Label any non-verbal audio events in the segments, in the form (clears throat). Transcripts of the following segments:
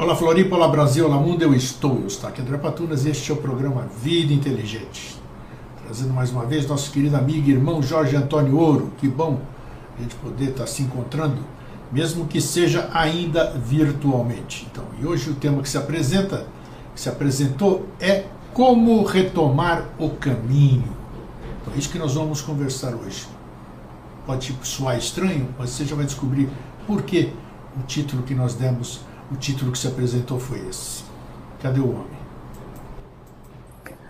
Olá Floripa, olá Brasil, olá mundo, eu estou, eu estou aqui André Patunas e este é o programa Vida Inteligente. Trazendo mais uma vez nosso querido amigo e irmão Jorge Antônio Ouro. Que bom a gente poder estar se encontrando, mesmo que seja ainda virtualmente. Então, e hoje o tema que se apresenta, que se apresentou é como retomar o caminho. Então, é isso que nós vamos conversar hoje. Pode soar estranho, mas você já vai descobrir por que o título que nós demos, o título que se apresentou foi esse. Cadê o homem?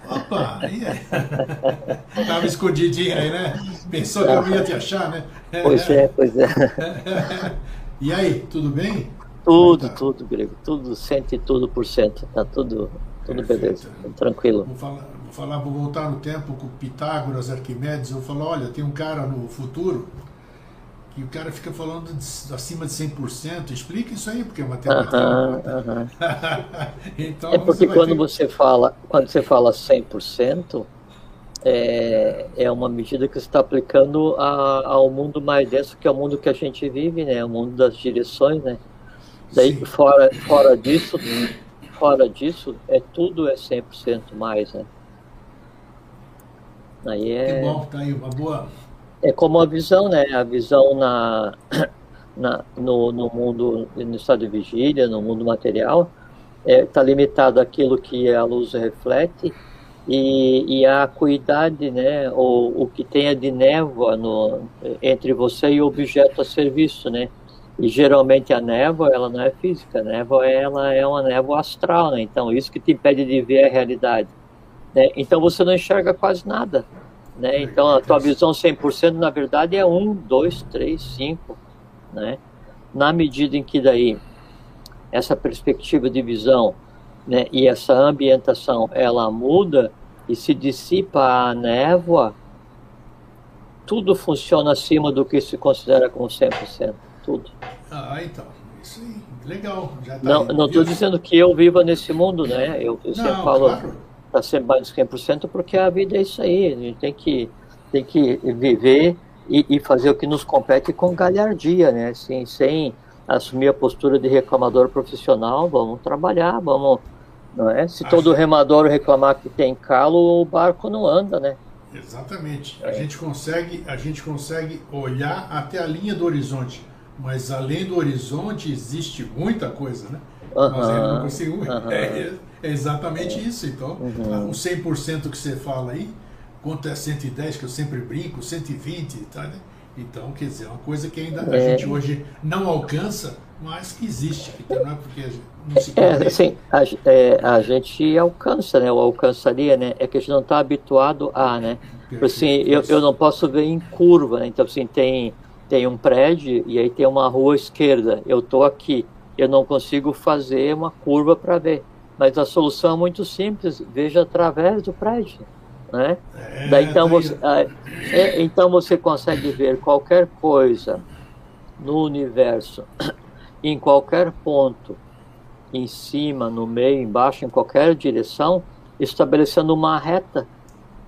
Opa, e aí? (laughs) Tava escondidinho aí, né? Pensou que eu não ia te achar, né? Pois é, pois é. (laughs) E aí, tudo bem? Tudo, tá? tudo, Grego. Tudo, cento e tudo por cento. Tá tudo, tudo beleza. Tranquilo. Vou falar, vou falar, vou voltar no tempo com Pitágoras, Arquimedes. Eu falo, olha, tem um cara no futuro que o cara fica falando de, acima de 100%. Explica isso aí, porque é matemática. Uh -huh, uh -huh. então, é porque quando ter... você fala, quando você fala 100%, é, é uma medida que você está aplicando a, ao mundo mais denso, que é o mundo que a gente vive, né? O mundo das direções, né? Daí fora, fora disso, fora disso, é tudo é 100% mais, né? Aí é... Que bom, tá aí uma boa é como a visão, né? A visão na, na, no, no mundo, no estado de vigília, no mundo material, está é, tá limitado àquilo que a luz reflete e, e a acuidade, né? O, o que tenha de névoa no, entre você e o objeto a ser visto, né? E geralmente a névoa, ela não é física, a névoa ela é uma névoa astral, né? Então isso que te impede de ver a realidade. Né? Então você não enxerga quase nada. Né? Então a tua visão 100% na verdade é 1, 2, 3, 5. Né? Na medida em que daí essa perspectiva de visão né, e essa ambientação ela muda e se dissipa a névoa, tudo funciona acima do que se considera como 100%. Tudo. Ah, então. Isso aí. Legal. Já tá não estou dizendo que eu viva nesse mundo, né? Eu, eu sempre falo. Claro para ser mais de 100%, porque a vida é isso aí, a gente tem que, tem que viver e, e fazer o que nos compete com galhardia, né? Assim, sem assumir a postura de reclamador profissional, vamos trabalhar, vamos. Não é? Se todo remador reclamar que tem calo, o barco não anda, né? Exatamente. A gente consegue, a gente consegue olhar até a linha do horizonte, mas além do horizonte existe muita coisa, né? Uhum, ainda não. Uhum. É, é exatamente isso. Então, uhum. o 100% que você fala aí, quanto é 110, que eu sempre brinco, 120, tá, né? Então, quer dizer, é uma coisa que ainda a é. gente hoje não alcança, mas que existe. Então, não é porque não se É, assim, a, é, a gente alcança, né? Ou alcançaria, né? É que a gente não está habituado a, né? Perfeito, assim, eu, eu não posso ver em curva, né? Então, assim, tem, tem um prédio e aí tem uma rua esquerda. Eu estou aqui. Eu não consigo fazer uma curva para ver. Mas a solução é muito simples, veja através do prédio. Né? É, Daí, então, tá você, é, então você consegue ver qualquer coisa no universo, (clears throat) em qualquer ponto, em cima, no meio, embaixo, em qualquer direção, estabelecendo uma reta.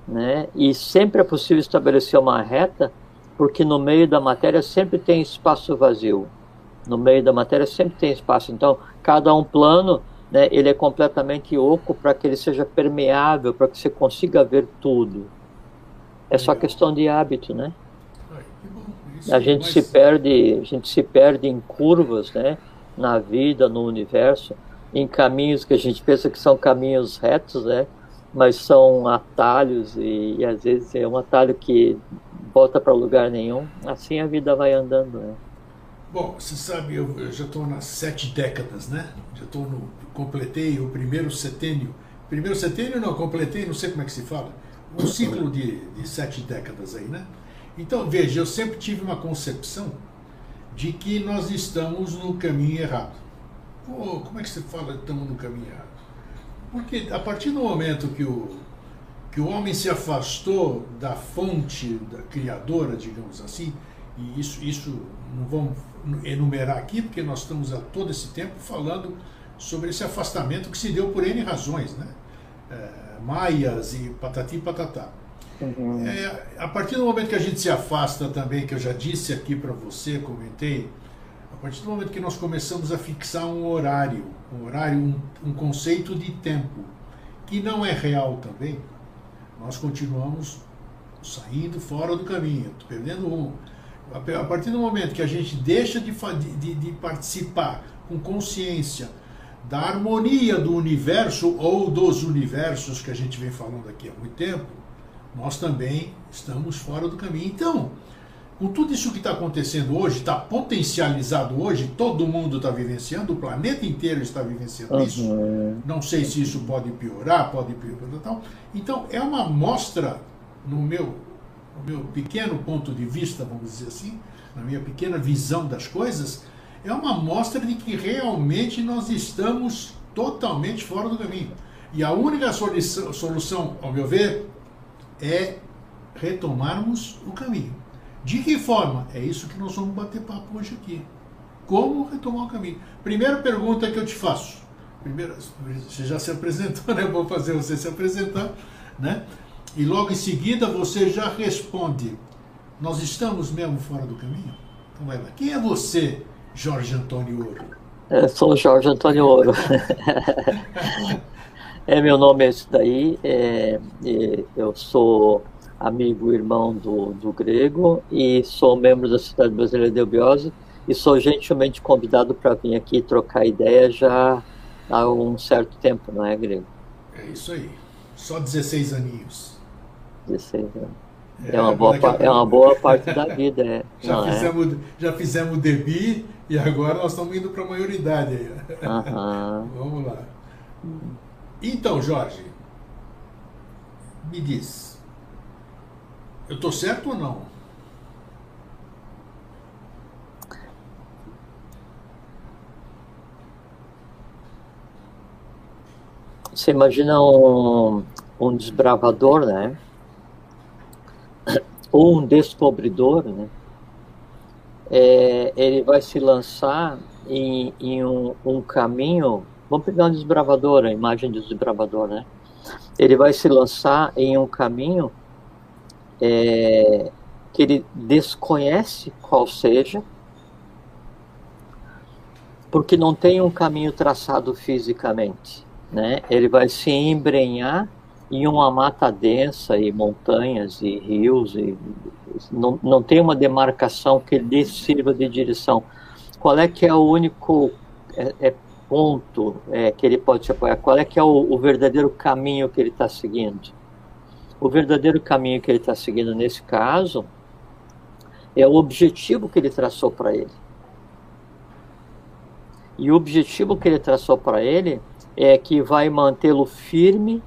Né? E sempre é possível estabelecer uma reta, porque no meio da matéria sempre tem espaço vazio. No meio da matéria sempre tem espaço. Então, cada um plano né, ele é completamente oco para que ele seja permeável, para que você consiga ver tudo. É só questão de hábito, né? A gente se perde, a gente se perde em curvas, né? Na vida, no universo, em caminhos que a gente pensa que são caminhos retos, né? Mas são atalhos e, e às vezes é um atalho que volta para lugar nenhum. Assim a vida vai andando, né? Bom, você sabe, eu, eu já estou nas sete décadas, né? Já estou no. completei o primeiro setênio. Primeiro setênio não, completei, não sei como é que se fala. Um ciclo de, de sete décadas aí, né? Então, veja, eu sempre tive uma concepção de que nós estamos no caminho errado. Pô, como é que você fala estamos no caminho errado? Porque a partir do momento que o, que o homem se afastou da fonte da criadora, digamos assim, e isso, isso não vamos enumerar aqui, porque nós estamos há todo esse tempo falando sobre esse afastamento que se deu por N razões, né? É, maias e patati e patatá. Uhum. É, a partir do momento que a gente se afasta também, que eu já disse aqui para você, comentei, A partir do momento que nós começamos a fixar um horário, um horário, um, um conceito de tempo, que não é real também, nós continuamos saindo fora do caminho, perdendo rumo. A partir do momento que a gente deixa de, de, de participar com consciência da harmonia do universo ou dos universos que a gente vem falando aqui há muito tempo, nós também estamos fora do caminho. Então, com tudo isso que está acontecendo hoje, está potencializado hoje, todo mundo está vivenciando, o planeta inteiro está vivenciando uhum. isso. Não sei se isso pode piorar, pode piorar tal. Então, é uma mostra, no meu, no meu pequeno ponto de vista, vamos dizer assim, na minha pequena visão das coisas, é uma mostra de que realmente nós estamos totalmente fora do caminho. E a única solução, ao meu ver, é retomarmos o caminho. De que forma? É isso que nós vamos bater papo hoje aqui. Como retomar o caminho? Primeira pergunta que eu te faço. Primeiro, você já se apresentou, (laughs) né? Vou fazer você se apresentar, né? E logo em seguida você já responde. Nós estamos mesmo fora do caminho? Então vai lá. Quem é você Jorge Antônio Ouro? Eu sou Jorge Antônio Ouro. (laughs) é, meu nome é esse daí. É, é, eu sou amigo irmão do, do grego e sou membro da Sociedade Brasileira de Eubiose e sou gentilmente convidado para vir aqui trocar ideia já há um certo tempo, não é, grego? É isso aí. Só 16 aninhos. 16 anos. É, é, uma, boa, é uma boa parte da vida. É. (laughs) já, Não, é? fizemos, é. já fizemos DEBI e agora nós estamos indo para a maioridade. Aí. Uhum. (laughs) Vamos lá. Então, Jorge, me diz, eu estou certo ou não? Você imagina um, um desbravador, né? Ou um descobridor, né? É, ele vai se lançar em, em um, um, caminho. Vamos pegar um desbravador, a imagem do desbravador, né? Ele vai se lançar em um caminho é, que ele desconhece qual seja, porque não tem um caminho traçado fisicamente, né? Ele vai se embrenhar em uma mata densa e montanhas e rios e não, não tem uma demarcação que lhe sirva de direção. Qual é que é o único é, é ponto é, que ele pode se apoiar? Qual é que é o, o verdadeiro caminho que ele está seguindo? O verdadeiro caminho que ele está seguindo nesse caso é o objetivo que ele traçou para ele. E o objetivo que ele traçou para ele é que vai mantê-lo firme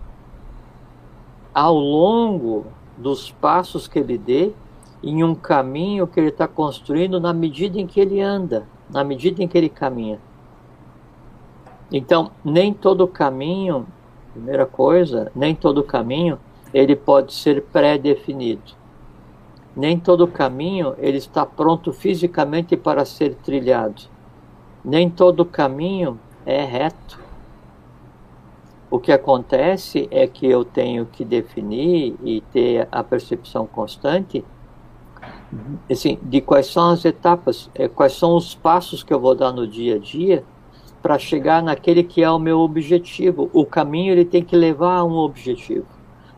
ao longo dos passos que ele dê em um caminho que ele está construindo na medida em que ele anda, na medida em que ele caminha. Então, nem todo caminho, primeira coisa, nem todo caminho ele pode ser pré-definido. Nem todo caminho ele está pronto fisicamente para ser trilhado. Nem todo caminho é reto. O que acontece é que eu tenho que definir e ter a percepção constante assim, de quais são as etapas, é, quais são os passos que eu vou dar no dia a dia para chegar naquele que é o meu objetivo. O caminho ele tem que levar a um objetivo.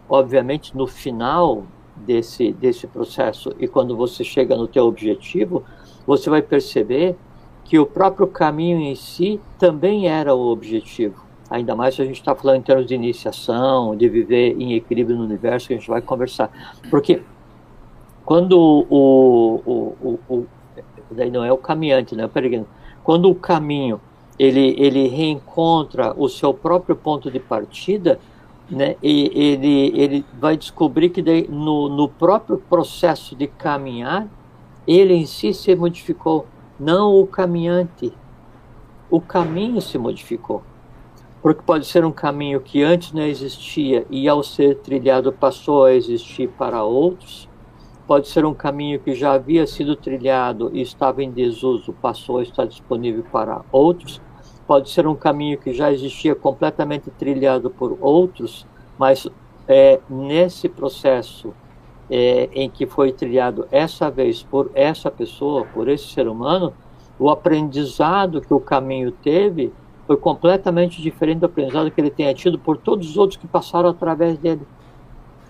Obviamente, no final desse, desse processo e quando você chega no teu objetivo, você vai perceber que o próprio caminho em si também era o objetivo ainda mais se a gente está falando em termos de iniciação, de viver em equilíbrio no universo, que a gente vai conversar. Porque quando o, o, o, o daí não é o caminhante, né, peregrino, quando o caminho ele, ele reencontra o seu próprio ponto de partida, né, e ele, ele vai descobrir que daí, no, no próprio processo de caminhar, ele em si se modificou, não o caminhante. O caminho se modificou porque pode ser um caminho que antes não existia e ao ser trilhado passou a existir para outros, pode ser um caminho que já havia sido trilhado e estava em desuso, passou a estar disponível para outros, pode ser um caminho que já existia completamente trilhado por outros, mas é, nesse processo é, em que foi trilhado essa vez por essa pessoa, por esse ser humano, o aprendizado que o caminho teve foi completamente diferente do aprendizado que ele tenha tido por todos os outros que passaram através dele.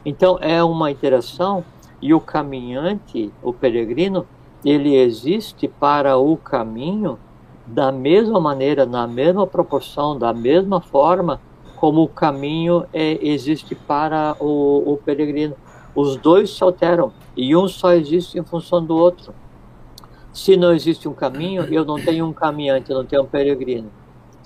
Então é uma interação e o caminhante, o peregrino, ele existe para o caminho da mesma maneira, na mesma proporção, da mesma forma como o caminho é, existe para o, o peregrino. Os dois se alteram e um só existe em função do outro. Se não existe um caminho, eu não tenho um caminhante, eu não tenho um peregrino.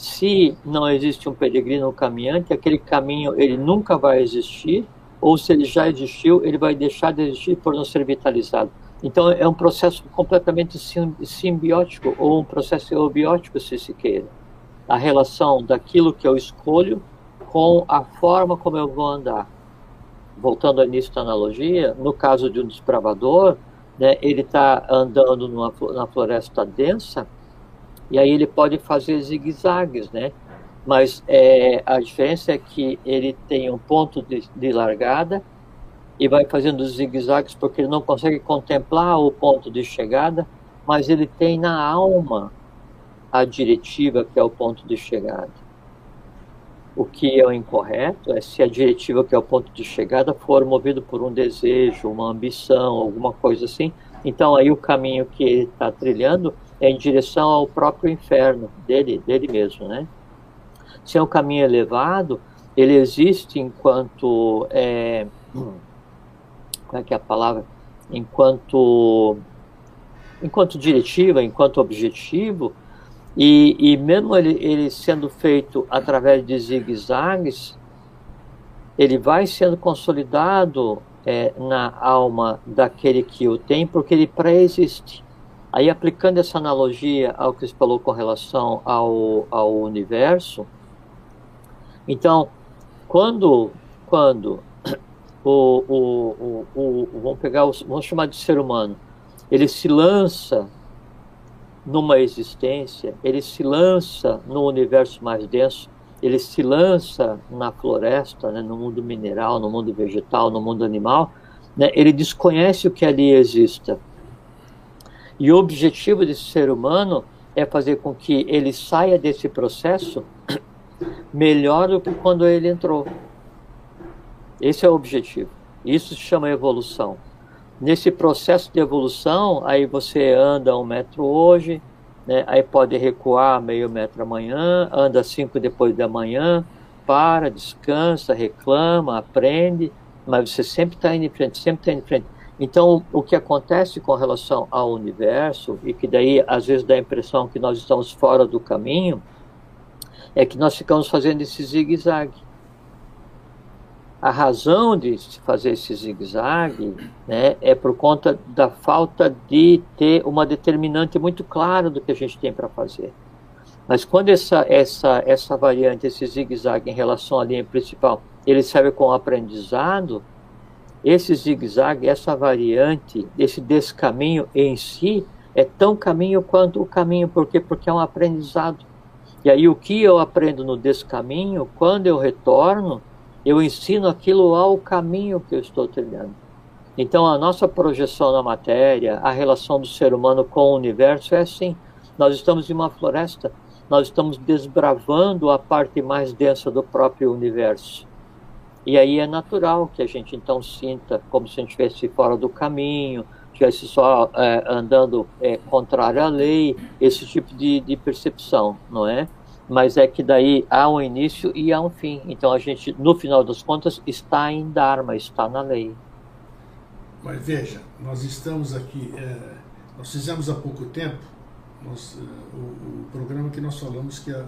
Se não existe um peregrino caminhante, aquele caminho ele nunca vai existir, ou se ele já existiu, ele vai deixar de existir por não ser vitalizado. Então é um processo completamente simbiótico ou um processo eubiótico, se se queira. A relação daquilo que eu escolho com a forma como eu vou andar. Voltando ao início da analogia, no caso de um desbravador, né, ele está andando numa, na floresta densa e aí ele pode fazer zigue-zagues, né? Mas é, a diferença é que ele tem um ponto de, de largada e vai fazendo zigue-zagues porque ele não consegue contemplar o ponto de chegada, mas ele tem na alma a diretiva que é o ponto de chegada. O que é o incorreto é se a diretiva, que é o ponto de chegada, for movido por um desejo, uma ambição, alguma coisa assim. Então, aí o caminho que ele está trilhando em direção ao próprio inferno dele, dele mesmo, né? Se é um caminho elevado, ele existe enquanto é, como é que é a palavra? Enquanto enquanto diretiva, enquanto objetivo, e, e mesmo ele, ele sendo feito através de zigue-zagues, ele vai sendo consolidado é, na alma daquele que o tem, porque ele pré-existe. Aí, aplicando essa analogia ao que você falou com relação ao, ao universo, então, quando, quando o, o, o, o, vamos pegar, vamos chamar de ser humano, ele se lança numa existência, ele se lança no universo mais denso, ele se lança na floresta, né, no mundo mineral, no mundo vegetal, no mundo animal, né, ele desconhece o que ali exista. E o objetivo desse ser humano é fazer com que ele saia desse processo melhor do que quando ele entrou. Esse é o objetivo. Isso se chama evolução. Nesse processo de evolução, aí você anda um metro hoje, né, aí pode recuar meio metro amanhã, anda cinco depois da manhã, para, descansa, reclama, aprende, mas você sempre está indo em frente, sempre está indo em frente. Então, o que acontece com relação ao universo, e que daí às vezes dá a impressão que nós estamos fora do caminho, é que nós ficamos fazendo esse zigue-zague. A razão de se fazer esse zigue-zague né, é por conta da falta de ter uma determinante muito clara do que a gente tem para fazer. Mas quando essa, essa, essa variante, esse zigue-zague em relação à linha principal, ele serve como aprendizado, esse zigue-zague, essa variante, esse descaminho em si, é tão caminho quanto o caminho. Por quê? Porque é um aprendizado. E aí o que eu aprendo no descaminho, quando eu retorno, eu ensino aquilo ao caminho que eu estou trilhando. Então, a nossa projeção na matéria, a relação do ser humano com o universo é assim. Nós estamos em uma floresta, nós estamos desbravando a parte mais densa do próprio universo. E aí é natural que a gente então sinta como se a gente estivesse fora do caminho, estivesse só é, andando é, contrário à lei, esse tipo de, de percepção, não é? mas é que daí há um início e há um fim. Então a gente, no final das contas, está em Dharma, está na lei. Mas veja, nós estamos aqui, é, nós fizemos há pouco tempo nós, é, o, o, programa que nós falamos que a,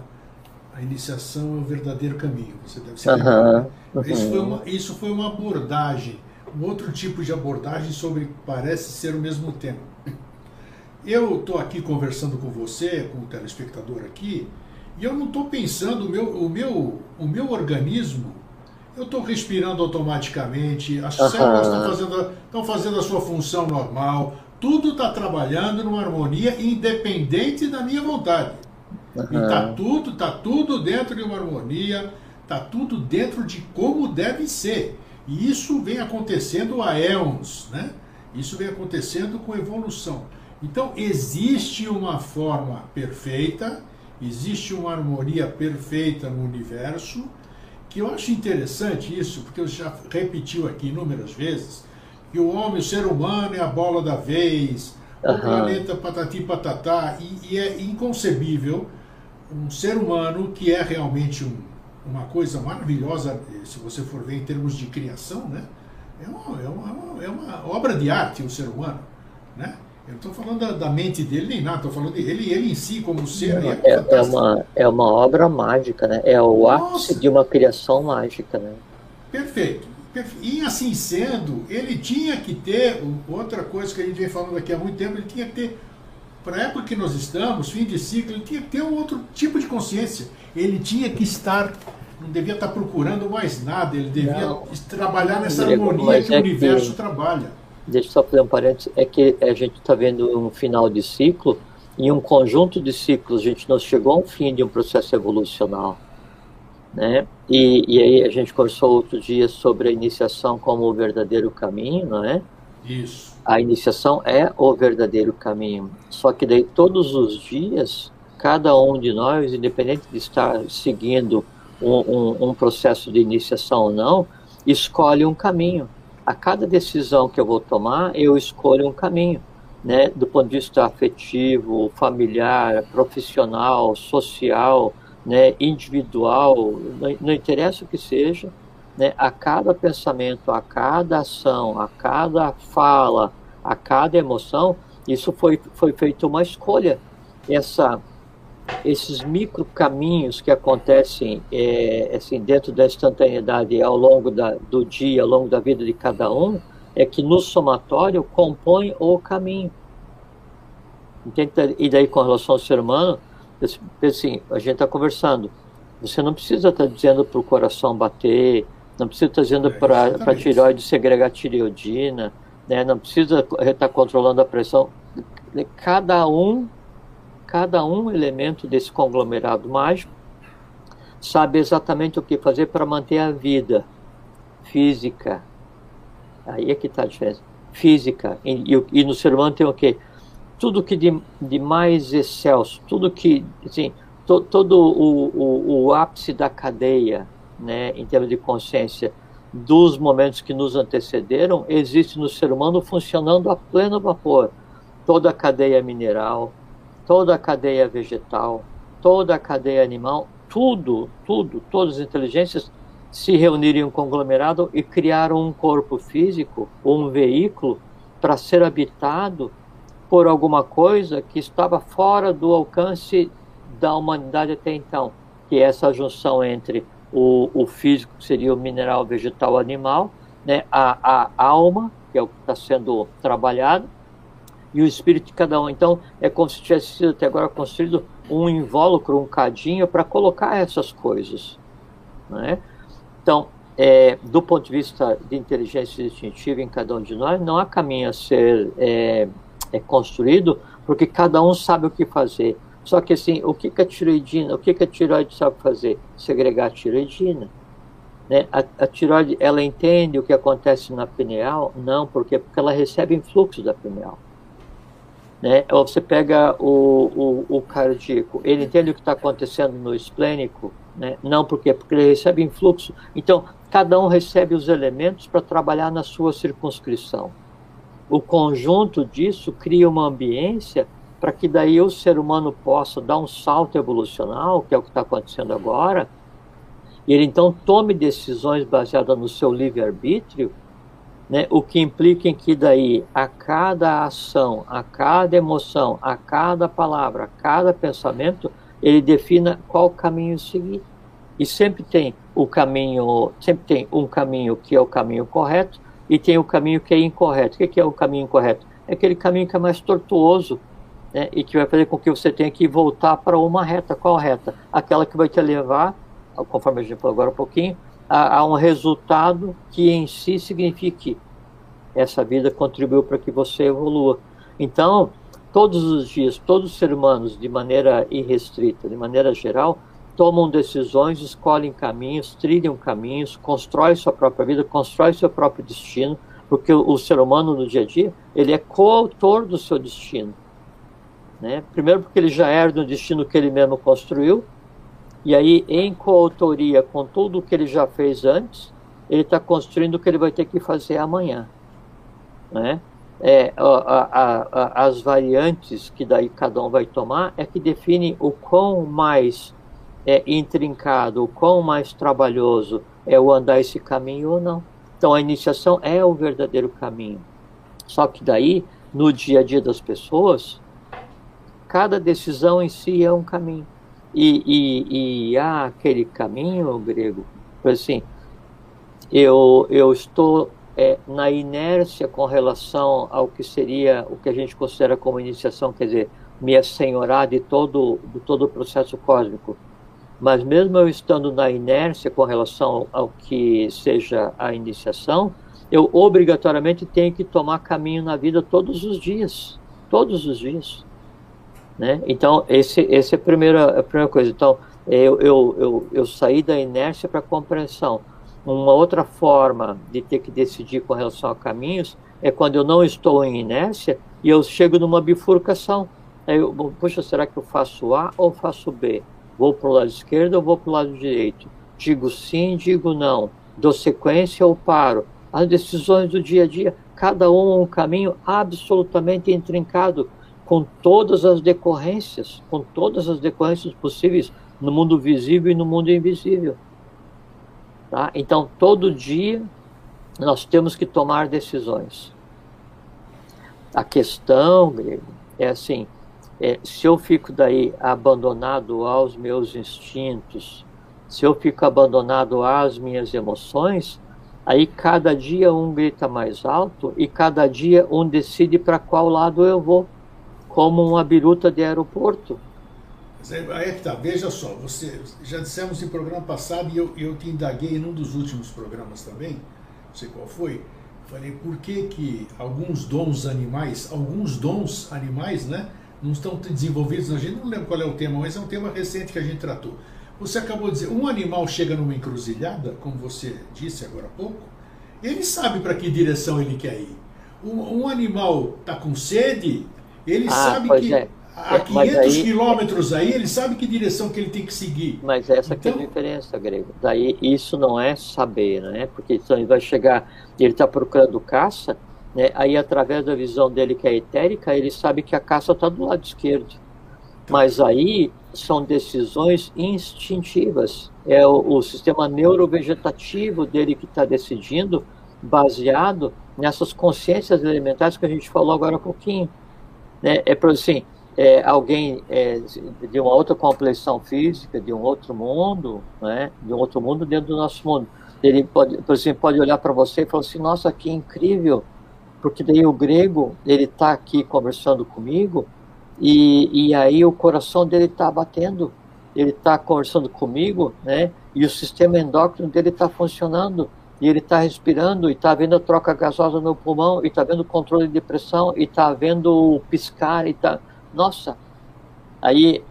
a, iniciação é o verdadeiro caminho. Você deve se. Uhum, uhum. Isso, foi uma, isso foi uma abordagem, um outro tipo de abordagem sobre parece ser o mesmo tema. Eu estou aqui conversando com você, com o telespectador aqui, e eu não estou pensando, o meu, o, meu, o meu organismo, eu estou respirando automaticamente, as uhum. células estão fazendo, estão fazendo a sua função normal, tudo está trabalhando numa harmonia independente da minha vontade. Uhum. E está tudo, tá tudo dentro de uma harmonia, está tudo dentro de como deve ser. E isso vem acontecendo há éons, né? Isso vem acontecendo com evolução. Então, existe uma forma perfeita, existe uma harmonia perfeita no universo, que eu acho interessante isso, porque eu já repetiu aqui inúmeras vezes, que o homem, o ser humano é a bola da vez, uhum. o planeta patati patatá, e, e, é inconcebível um ser humano que é realmente um, uma coisa maravilhosa, se você for ver em termos de criação, né? É uma, é uma, é uma obra de arte o ser humano, né? Eu não estou falando da, da, mente dele nem nada, estou falando dele, ele em si como ser. É, é, é, uma, é uma obra mágica, né? É o Nossa. ápice de uma criação mágica, né? Perfeito. E assim sendo, ele tinha que ter, outra coisa que a gente vem falando aqui há muito tempo, ele tinha que ter, para a época que nós estamos, fim de ciclo, ele tinha que ter um outro tipo de consciência. Ele tinha que estar, não devia estar procurando mais nada, ele devia não. trabalhar nessa harmonia que é o universo que, trabalha. Deixa eu só fazer um parênteses, é que a gente está vendo um final de ciclo, em um conjunto de ciclos, a gente não chegou a um fim de um processo evolucional né? E, e aí a gente conversou outro dia sobre a iniciação como o verdadeiro caminho, não é? Isso. A iniciação é o verdadeiro caminho. Só que daí todos os dias, cada um de nós, independente de estar seguindo um, um, um processo de iniciação ou não, escolhe um caminho. A cada decisão que eu vou tomar, eu escolho um caminho. Né, do ponto de vista afetivo, familiar, profissional, social, né, individual, não, não interessa o que seja, né, a cada pensamento, a cada ação, a cada fala, a cada emoção, isso foi, foi feito uma escolha. Essa, esses micro caminhos que acontecem é, assim, dentro da instantaneidade ao longo da, do dia, ao longo da vida de cada um, é que no somatório compõe o caminho. Entende? E daí, com relação ao ser humano, assim, a gente está conversando. Você não precisa estar tá dizendo para o coração bater, não precisa estar dizendo é, para a tireoide segregar tireoidina, né? não precisa estar tá controlando a pressão. Cada um, cada um elemento desse conglomerado mágico sabe exatamente o que fazer para manter a vida física. Aí é que está a diferença. Física. E, e, e no ser humano tem o quê? tudo que de, de mais excelso, tudo que, assim, to, todo o, o, o, ápice da cadeia, né, em termos de consciência, dos momentos que nos antecederam, existe no ser humano funcionando a pleno vapor. Toda a cadeia mineral, toda a cadeia vegetal, toda a cadeia animal, tudo, tudo, todas as inteligências se reuniram em um conglomerado e criaram um corpo físico, um veículo para ser habitado por alguma coisa que estava fora do alcance da humanidade até então, que é essa junção entre o, o físico, seria o mineral, vegetal, animal, né, a, a alma, que é o que está sendo trabalhado, e o espírito de cada um. Então, é como se tivesse sido até agora construído um invólucro, um cadinho para colocar essas coisas. Né? Então, é, do ponto de vista de inteligência instintiva em cada um de nós, não há caminho a ser é, é construído, porque cada um sabe o que fazer. Só que assim, o que, que a tiroidina, o que, que a tiroide sabe fazer? Segregar a tiroidina. Né? A, a tiroide, ela entende o que acontece na pineal? Não, porque porque ela recebe influxo da pineal. Né? Ou você pega o, o, o cardíaco, ele entende o que está acontecendo no esplênico? Né? Não, porque porque ele recebe influxo. Então, cada um recebe os elementos para trabalhar na sua circunscrição o conjunto disso cria uma ambiência para que daí o ser humano possa dar um salto evolucional, que é o que está acontecendo agora, e ele então tome decisões baseadas no seu livre-arbítrio, né, o que implica em que daí a cada ação, a cada emoção, a cada palavra, a cada pensamento, ele defina qual caminho seguir. E sempre tem o caminho, sempre tem um caminho que é o caminho correto e tem o caminho que é incorreto. O que é o caminho incorreto? É aquele caminho que é mais tortuoso né, e que vai fazer com que você tenha que voltar para uma reta. Qual reta? Aquela que vai te levar, conforme a gente falou agora um pouquinho, a, a um resultado que em si signifique essa vida contribuiu para que você evolua. Então, todos os dias, todos os seres humanos, de maneira irrestrita, de maneira geral, tomam decisões, escolhem caminhos, trilham caminhos, constroem sua própria vida, constroem seu próprio destino, porque o, o ser humano no dia a dia, ele é coautor do seu destino. Né? Primeiro porque ele já herda um destino que ele mesmo construiu, e aí em coautoria com tudo o que ele já fez antes, ele está construindo o que ele vai ter que fazer amanhã. Né? É, a, a, a, as variantes que daí cada um vai tomar é que define o quão mais é, intrincado, o quão mais trabalhoso é o andar esse caminho ou não. Então a iniciação é o verdadeiro caminho. Só que daí, no dia a dia das pessoas, cada decisão em si é um caminho. E, e, e há aquele caminho grego, assim, eu, eu estou é, na inércia com relação ao que seria o que a gente considera como iniciação, quer dizer, me assenhorar de todo, de todo o processo cósmico. Mas mesmo eu estando na inércia com relação ao que seja a iniciação, eu obrigatoriamente tenho que tomar caminho na vida todos os dias, todos os dias, né? Então esse, esse é a primeira, a primeira coisa. Então eu, eu, eu, eu saí da inércia para a compreensão uma outra forma de ter que decidir com relação a caminhos é quando eu não estou em inércia e eu chego numa bifurcação. Aí eu, puxa, será que eu faço A ou faço B? Vou para o lado esquerdo ou vou para o lado direito? Digo sim, digo não. Dou sequência ou paro? As decisões do dia a dia, cada um um caminho absolutamente intrincado, com todas as decorrências, com todas as decorrências possíveis no mundo visível e no mundo invisível. Tá? Então, todo dia nós temos que tomar decisões. A questão, grego, é assim: é, se eu fico daí abandonado aos meus instintos, se eu fico abandonado às minhas emoções, aí cada dia um grita mais alto e cada dia um decide para qual lado eu vou, como uma biruta de aeroporto. Aí é que tá, veja só, você já dissemos em programa passado e eu, eu te indaguei num dos últimos programas também, não sei qual foi, falei por que que alguns dons animais, alguns dons animais, né, não estão desenvolvidos na gente, não lembro qual é o tema, mas é um tema recente que a gente tratou. Você acabou de dizer, um animal chega numa encruzilhada, como você disse agora há pouco, ele sabe para que direção ele quer ir. Um, um animal está com sede, ele ah, sabe que é a 500 aí, quilômetros aí, ele sabe que direção que ele tem que seguir. Mas essa então... é a então- diferença, Grego. Daí isso não é saber, né? Porque então ele vai chegar, ele está procurando caça, né? aí através da visão dele que é etérica, ele sabe que a caça está do lado esquerdo. Então... Mas aí são decisões instintivas. É o, o sistema neurovegetativo dele que está decidindo, baseado nessas consciências elementares que a gente falou agora há pouquinho. Né? É assim, é, alguém é, de uma outra complexão física, de um outro mundo, né, de um outro mundo dentro do nosso mundo. Ele pode, por exemplo, pode olhar para você e falar assim: Nossa, que incrível! Porque daí o grego ele está aqui conversando comigo e, e aí o coração dele está batendo, ele está conversando comigo, né? E o sistema endócrino dele está funcionando e ele está respirando e está vendo a troca gasosa no pulmão e está vendo o controle de pressão e está vendo o piscar e está nossa, aí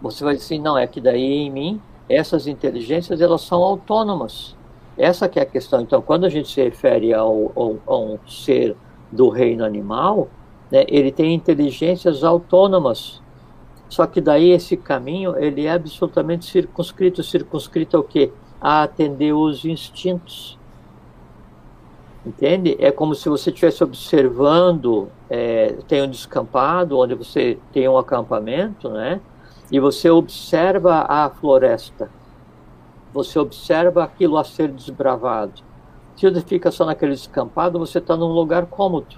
você vai dizer, não, é que daí em mim, essas inteligências, elas são autônomas. Essa que é a questão. Então, quando a gente se refere ao, ao, a um ser do reino animal, né, ele tem inteligências autônomas. Só que daí esse caminho, ele é absolutamente circunscrito. Circunscrito ao quê? A atender os instintos. Entende? É como se você estivesse observando, é, tem um descampado, onde você tem um acampamento, né? E você observa a floresta. Você observa aquilo a ser desbravado. Se você fica só naquele descampado, você está num lugar cômodo.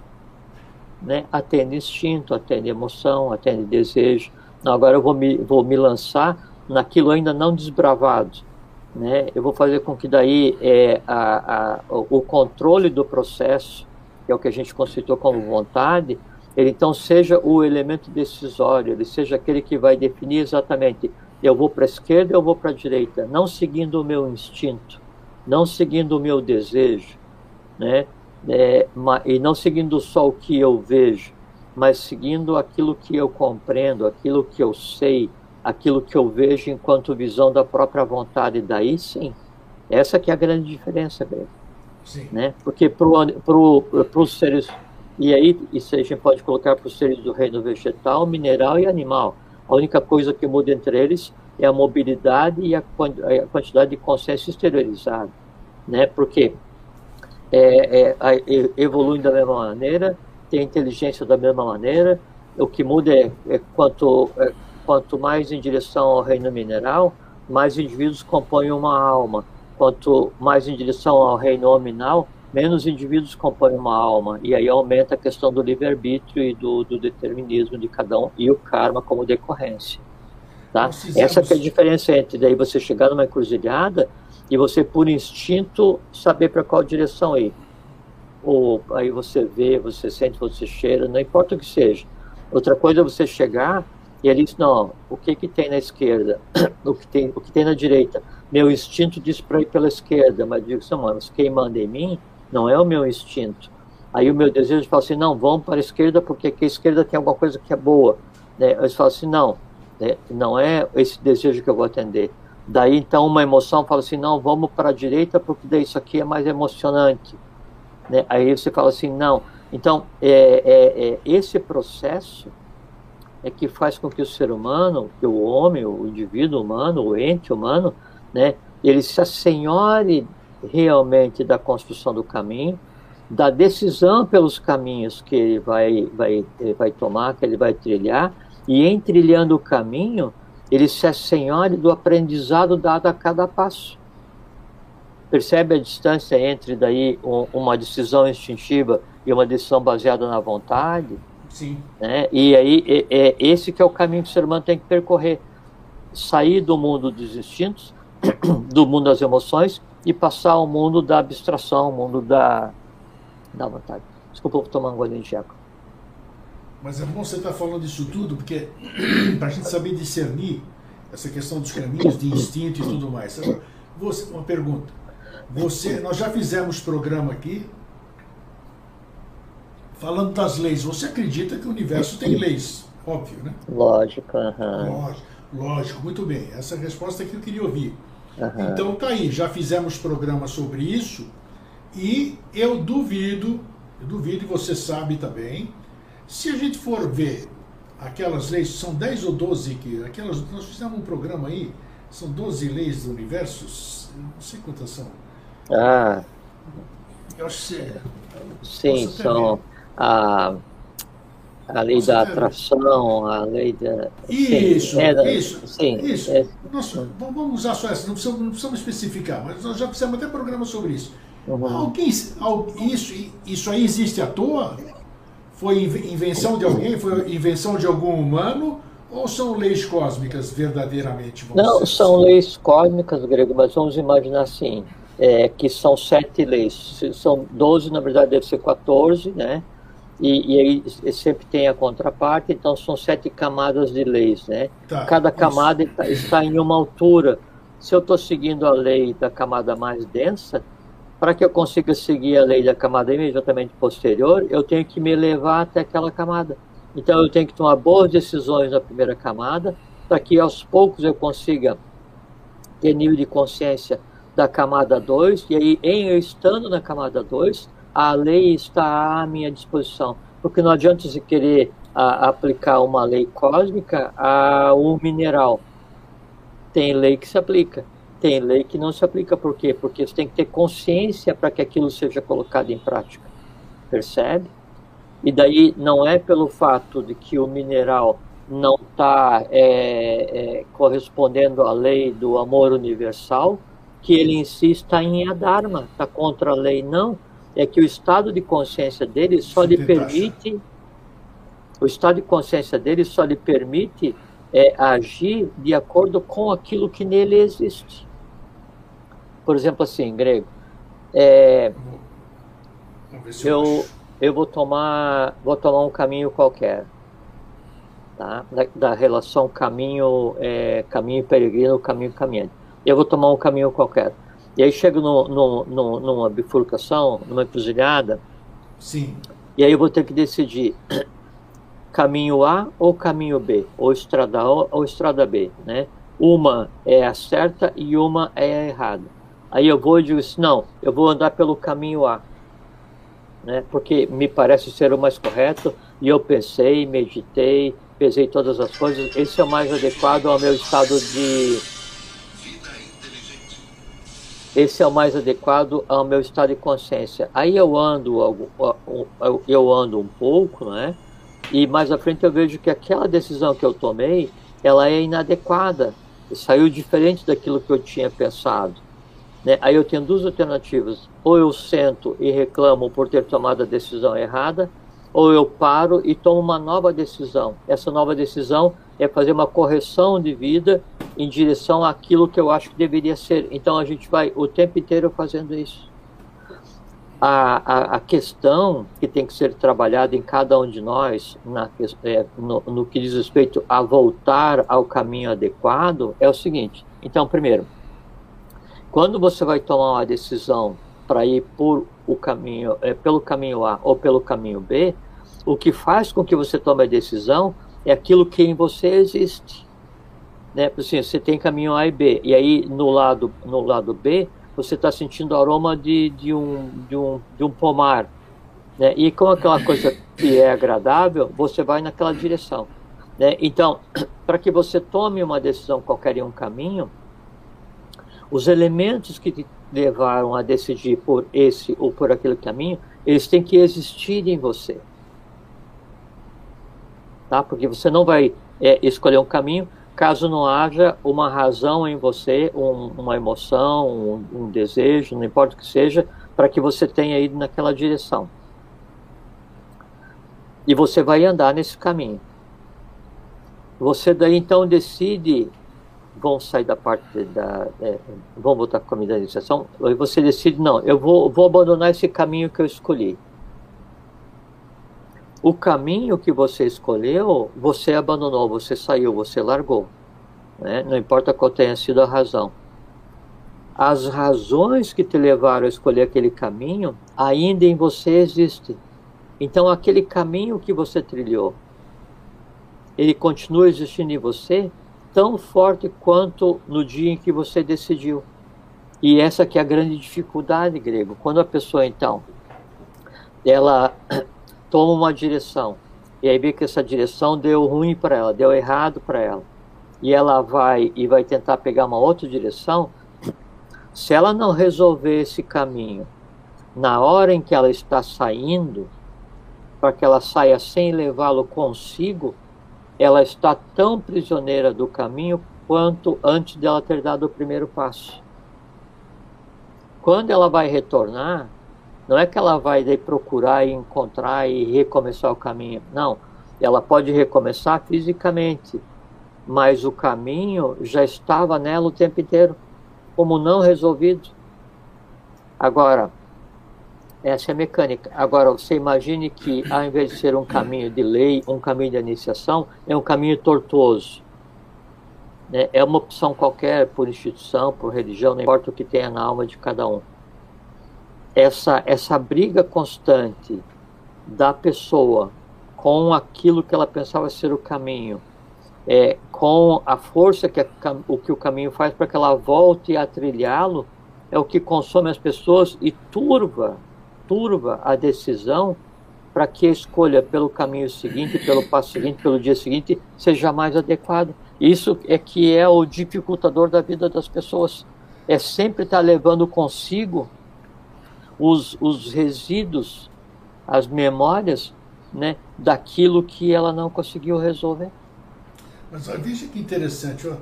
Né? Atende instinto, atende emoção, atende desejo. Não, agora eu vou me, vou me lançar naquilo ainda não desbravado né, eu vou fazer com que daí é, a, a, o controle do processo, que é o que a gente conceitou como vontade, ele então seja o elemento decisório, ele seja aquele que vai definir exatamente eu vou para a esquerda, eu vou para a direita, não seguindo o meu instinto, não seguindo o meu desejo, né? É, e não seguindo só o que eu vejo, mas seguindo aquilo que eu compreendo, aquilo que eu sei, aquilo que eu vejo enquanto visão da própria vontade. Daí sim, essa que é a grande diferença, Grego. Sim. Né? Porque para pro, os seres, E aí, isso a gente pode colocar para os seres do reino vegetal, mineral e animal. A única coisa que muda entre eles é a mobilidade e a, quantidade de consciência exteriorizada, né? Porque é, é, evoluem da mesma maneira, tem inteligência da mesma maneira. O que muda é, é quanto, é, quanto mais em direção ao reino mineral, mais indivíduos compõem uma alma. Quanto mais em direção ao reino nominal, menos indivíduos compõem uma alma. E aí aumenta a questão do livre-arbítrio e do, do, determinismo de cada um e o karma como decorrência. Tá? Essa é a diferença entre daí você chegar numa encruzilhada e você, por instinto, saber para qual direção ir. Ou aí você vê, você sente, você cheira, não importa o que seja. Outra coisa é você chegar e ele diz, não, o que que tem na esquerda? (clears throat) o que tem, o que tem na direita? Meu instinto diz para ir pela esquerda, mas digo, mas quem manda em mim não é o meu instinto. Aí o meu desejo fala assim, não, vamos para a esquerda porque aqui a esquerda tem alguma coisa que é boa. Né? Eu falo assim, não, né? não é esse desejo que eu vou atender. Daí então uma emoção fala assim, não, vamos para a direita porque daí isso aqui é mais emocionante. Né? Aí você fala assim, não. Então é, é, é, esse processo é que faz com que o ser humano, que o homem, o indivíduo humano, o ente humano, né, ele se assenhore realmente da construção do caminho, da decisão pelos caminhos que ele vai, vai, vai tomar, que ele vai trilhar, e em trilhando o caminho, ele se assenhore do aprendizado dado a cada passo. Percebe a distância entre daí uma decisão instintiva e uma decisão baseada na vontade? Sim. Né? E aí é, é esse que é o caminho que o ser humano tem que percorrer. Sair do mundo dos instintos, (clears throat) do mundo das emoções e passar ao mundo da abstração, ao mundo da, da vontade. Desculpa, eu vou tomar um golinho de água. Mas é bom você estar tá falando disso tudo, porque (clears throat) para a gente saber discernir essa questão dos caminhos de instinto e tudo mais. Você, uma pergunta. Você, nós já fizemos programa aqui falando das leis. Você acredita que o universo tem leis? Óbvio, né? Lógico, uhum. lógico, lógico, muito bem. Essa é a resposta que eu queria ouvir. Uhum. Então tá aí, já fizemos programa sobre isso e eu duvido, eu duvido e você sabe também, se a gente for ver aquelas leis, são 10 ou 12 que. Aquelas, nós fizemos um programa aí, são 12 leis do universo, não sei quantas são. Ah. Eu acho que Sim, são a, a lei da atração, a lei da. Isso, sim, é, isso. Sim, isso. É, Nossa, vamos usar só essa, não precisamos, não precisamos especificar, mas nós já fizemos até programa sobre isso. Uhum. Alguém, isso, isso aí existe à toa? Foi invenção de alguém? Foi invenção de algum humano? Ou são leis cósmicas verdadeiramente? Não, dizer? são assim? leis cósmicas, Grego, mas vamos imaginar assim, é, que são sete leis. São doze, na verdade deve ser 14, né? E, e, aí sempre tem a contraparte, então são sete camadas de leis, né? Tá, Cada camada está, está em uma altura. Se eu estou seguindo a lei da camada mais densa, para que eu consiga seguir a lei da camada imediatamente posterior, eu tenho que me elevar até aquela camada. Então eu tenho que tomar boas decisões na primeira camada, para que aos poucos eu consiga ter nível de consciência da camada 2, e aí em eu estando na camada 2, a lei está à minha disposição. Porque não adianta você querer a, aplicar uma lei cósmica a um mineral. Tem lei que se aplica tem lei que não se aplica. Por quê? Porque você tem que ter consciência para que aquilo seja colocado em prática. Percebe? E daí não é pelo fato de que o mineral não está é, é, correspondendo à lei do amor universal que ele em si está em Adharma, está contra a lei, não. É que o estado de consciência dele só lhe permite, o estado de consciência dele só lhe permite é, agir de acordo com aquilo que nele existe por exemplo, assim, grego, é, eu, eu vou tomar, vou tomar um caminho qualquer, tá? Da, da relação caminho, é, caminho peregrino, caminho caminhante. Eu vou tomar um caminho qualquer. E aí chego no, no, no, numa bifurcação, numa encruzilhada. Sim. E aí eu vou ter que decidir (clears throat) caminho A ou caminho B, ou estrada A ou estrada B, né? Uma é a certa e uma é a errada. Aí eu vou e digo assim, não, eu vou andar pelo caminho A. né? Porque me parece ser o mais correto e eu pensei, meditei, pesei todas as coisas. Esse é o mais adequado ao meu estado de esse é o mais adequado ao meu estado de consciência. Aí eu ando, eu ando um pouco, né? E mais à frente eu vejo que aquela decisão que eu tomei, ela é inadequada, saiu diferente daquilo que eu tinha pensado. Né? Aí eu tenho duas alternativas: ou eu sento e reclamo por ter tomado a decisão errada, ou eu paro e tomo uma nova decisão. Essa nova decisão é fazer uma correção de vida em direção àquilo que eu acho que deveria ser. Então a gente vai o tempo inteiro fazendo isso. A, a, a questão que tem que ser trabalhada em cada um de nós, na, é, no, no que diz respeito a voltar ao caminho adequado, é o seguinte: então, primeiro, quando você vai tomar uma decisão para ir por o caminho, é, pelo caminho A ou pelo caminho B, o que faz com que você tome a decisão é aquilo que em você existe. Né? Assim, você tem caminho A e B, e aí no lado, no lado B, você está sentindo o aroma de, de, um, de, um, de um pomar. Né? E com aquela coisa que é agradável, você vai naquela direção. Né? Então, (clears throat) para que você tome uma decisão qualquer em um caminho, os elementos que te levaram a decidir por esse ou por aquele caminho, eles têm que existir em você tá? Porque você não vai é, escolher um caminho caso não haja uma razão em você, um, uma emoção, um, um, desejo, não importa o que seja, para que você tenha ido naquela direção. E você vai andar nesse caminho. Você daí então decide, vão sair da parte da, é, vão voltar com a iniciação, você decide, não, eu vou, vou abandonar esse caminho que eu escolhi o caminho que você escolheu, você abandonou, você saiu, você largou. Né? Não importa qual tenha sido a razão. As razões que te levaram a escolher aquele caminho ainda em você existem. Então, aquele caminho que você trilhou, ele continua existindo em você tão forte quanto no dia em que você decidiu. E essa que é a grande dificuldade, grego. Quando a pessoa, então, ela toma uma direção. E aí vê que essa direção deu ruim para ela, deu errado para ela, e ela vai e vai tentar pegar uma outra direção, se ela não resolver esse caminho na hora em que ela está saindo, para que ela saia sem levá-lo consigo, ela está tão prisioneira do caminho quanto antes dela ter dado o primeiro passo. Quando ela vai retornar, não é que ela vai daí procurar e encontrar e recomeçar o caminho. Não. Ela pode recomeçar fisicamente, mas o caminho já estava nela o tempo inteiro, como não resolvido. Agora, essa é a mecânica. Agora, você imagine que, ao invés de ser um caminho de lei, um caminho de iniciação, é um caminho tortuoso. Né? É uma opção qualquer, por instituição, por religião, não importa o que tenha na alma de cada um essa, essa briga constante da pessoa com aquilo que ela pensava ser o caminho, é, com a força que a, o que o caminho faz para que ela volte a trilhá-lo, é o que consome as pessoas e turva, turva a decisão para que a escolha pelo caminho seguinte, pelo passo seguinte, pelo dia seguinte, seja mais adequado. Isso é que é o dificultador da vida das pessoas. É sempre estar levando consigo os, os resíduos, as memórias né, daquilo que ela não conseguiu resolver. Mas veja que interessante, ó.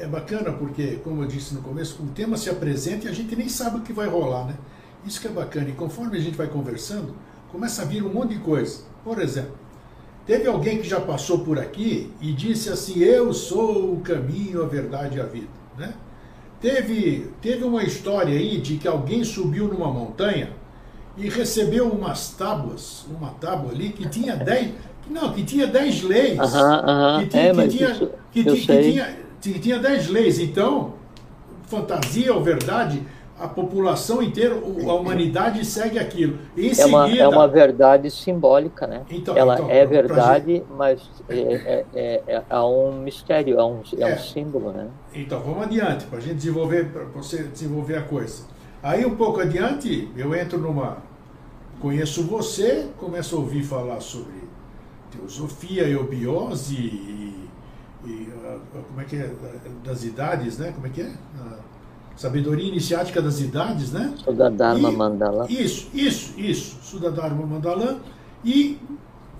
é bacana porque, como eu disse no começo, o tema se apresenta e a gente nem sabe o que vai rolar, né? Isso que é bacana. E conforme a gente vai conversando, começa a vir um monte de coisa. Por exemplo, teve alguém que já passou por aqui e disse assim: Eu sou o caminho, a verdade e a vida. Né? Teve, teve uma história aí de que alguém subiu numa montanha e recebeu umas tábuas, uma tábua ali que tinha 10, não, que tinha 10 leis. que tinha, é, que, tinha, isso, que, que, tinha, que tinha 10 leis. Então, fantasia ou verdade, a população inteira, a humanidade segue aquilo. Em é, seguida, uma, é uma verdade simbólica, né? Então, Ela então, é verdade, mas é, é, é, é, é, um mistério, é um, é, um é. símbolo, né? Então, vamos adiante, para a gente desenvolver, para você desenvolver a coisa. Aí, um pouco adiante, eu entro numa, conheço você, começo a ouvir falar sobre teosofia, eubiose e, e como é que é, das idades, né? Como é que é? Sabedoria iniciática das idades, né? Sudadharma Mandala. Isso, isso, isso. Sudadharma Mandala. E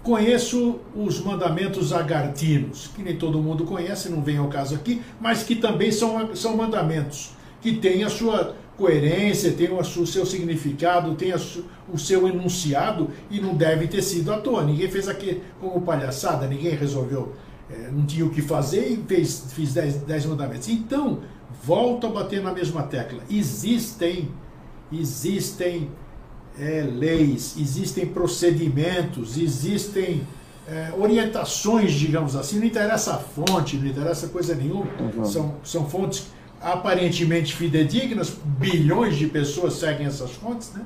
conheço os mandamentos agartinos, que nem todo mundo conhece, não vem ao caso aqui, mas que também são, são mandamentos, que têm a sua coerência, tem o seu significado, tem o seu enunciado e não deve ter sido à toa. Ninguém fez aqui como palhaçada, ninguém resolveu, é, não tinha o que fazer e fez, fez dez, dez mandamentos. Então, volto a bater na mesma tecla. Existem, existem é, leis, existem procedimentos, existem é, orientações, digamos assim. Não interessa a fonte, não interessa coisa nenhuma. Uhum. São, são fontes aparentemente fidedignas, bilhões de pessoas seguem essas fontes, né?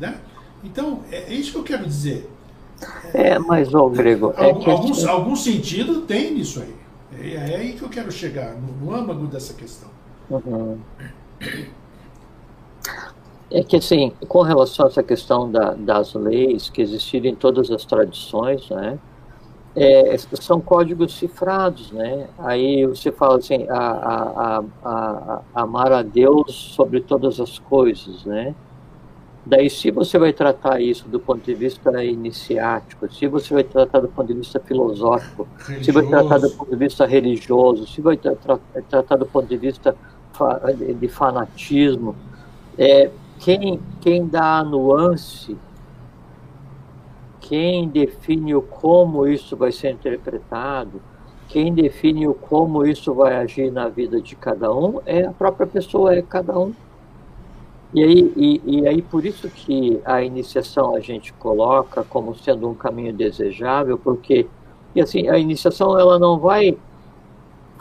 né? Então, é, é isso que eu quero dizer. É, mas, ô Grego... É algum, algum, algum sentido tem nisso aí. É, é aí que eu quero chegar, no, no âmago dessa questão. Uhum. É que, assim, com relação a essa questão da, das leis que existirem em todas as tradições, né, é, são códigos cifrados, né? Aí você fala assim, a, a, a, amar a Deus sobre todas as coisas, né? Daí, se você vai tratar isso do ponto de vista iniciático, se você vai tratar do ponto de vista filosófico, religioso. se vai tratar do ponto de vista religioso, se vai tra tratar do ponto de vista de fanatismo, é, quem, quem dá a nuance quem define o como isso vai ser interpretado, quem define o como isso vai agir na vida de cada um é a própria pessoa, é cada um. E aí, e, e aí por isso que a iniciação a gente coloca como sendo um caminho desejável, porque e assim, a iniciação ela não vai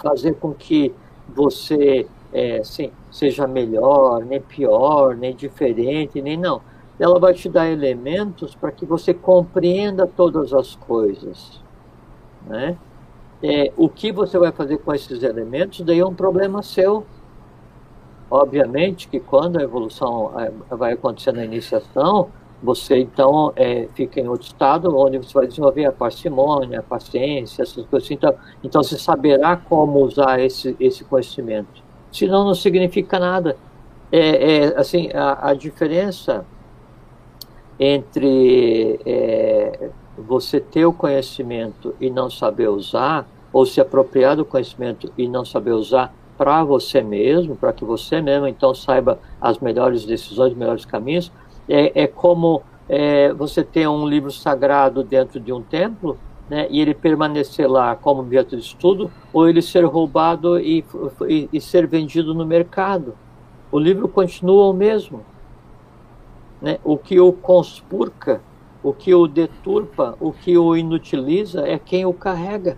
fazer com que você é, assim, seja melhor, nem pior, nem diferente, nem não ela vai te dar elementos para que você compreenda todas as coisas. Né? É, o que você vai fazer com esses elementos, daí é um problema seu. Obviamente que quando a evolução é, vai acontecer na iniciação, você então é, fica em outro estado onde você vai desenvolver a parcimônia, a paciência, essas coisas. Assim. Então, então você saberá como usar esse, esse conhecimento. Senão não significa nada. É, é assim, a, a diferença entre é, você ter o conhecimento e não saber usar, ou se apropriar do conhecimento e não saber usar para você mesmo, para que você mesmo então saiba as melhores decisões, os melhores caminhos, é, é como é, você ter um livro sagrado dentro de um templo né, e ele permanecer lá como objeto de estudo, ou ele ser roubado e, e, e ser vendido no mercado. O livro continua o mesmo. Né? O que o conspurca, o que o deturpa, o que o inutiliza é quem o carrega.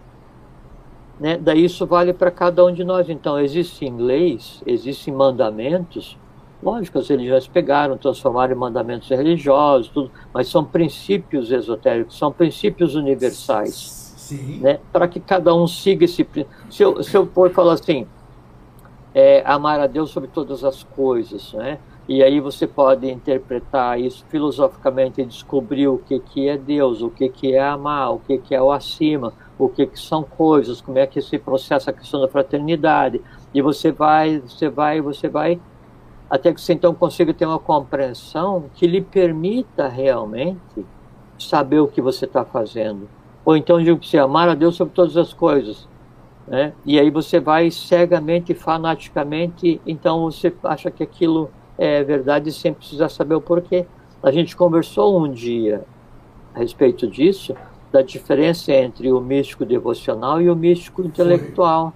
Né? Daí isso vale para cada um de nós. Então, existem leis, existem mandamentos. Lógico, as religiões pegaram, transformaram em mandamentos religiosos, tudo, mas são princípios esotéricos, são princípios universais. Sim. Né? Para que cada um siga esse se eu, se eu for falar assim, é, amar a Deus sobre todas as coisas, né? E aí você pode interpretar isso filosoficamente e descobrir o que, que é Deus, o que, que é amar, o que, que é o acima, o que, que são coisas, como é que se processa a questão da fraternidade. E você vai, você vai, você vai, até que você então consiga ter uma compreensão que lhe permita realmente saber o que você está fazendo. Ou então digo que você amar a Deus sobre todas as coisas. Né? E aí você vai cegamente, fanaticamente, então você acha que aquilo é verdade sem precisar saber o porquê. A gente conversou um dia a respeito disso, da diferença entre o místico devocional e o místico intelectual.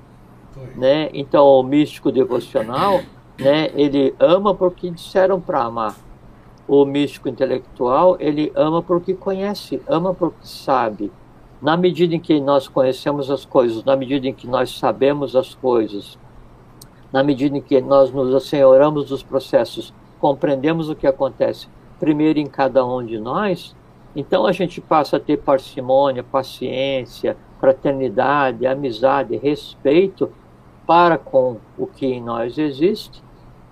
Foi. Foi. Né? Então, o místico devocional, né, ele ama porque disseram para amar. O místico intelectual, ele ama porque conhece, ama porque sabe. Na medida em que nós conhecemos as coisas, na medida em que nós sabemos as coisas, na medida em que nós nos assenhoramos dos processos, compreendemos o que acontece primeiro em cada um de nós, então a gente passa a ter parcimônia, paciência, fraternidade, amizade, respeito para com o que em nós existe,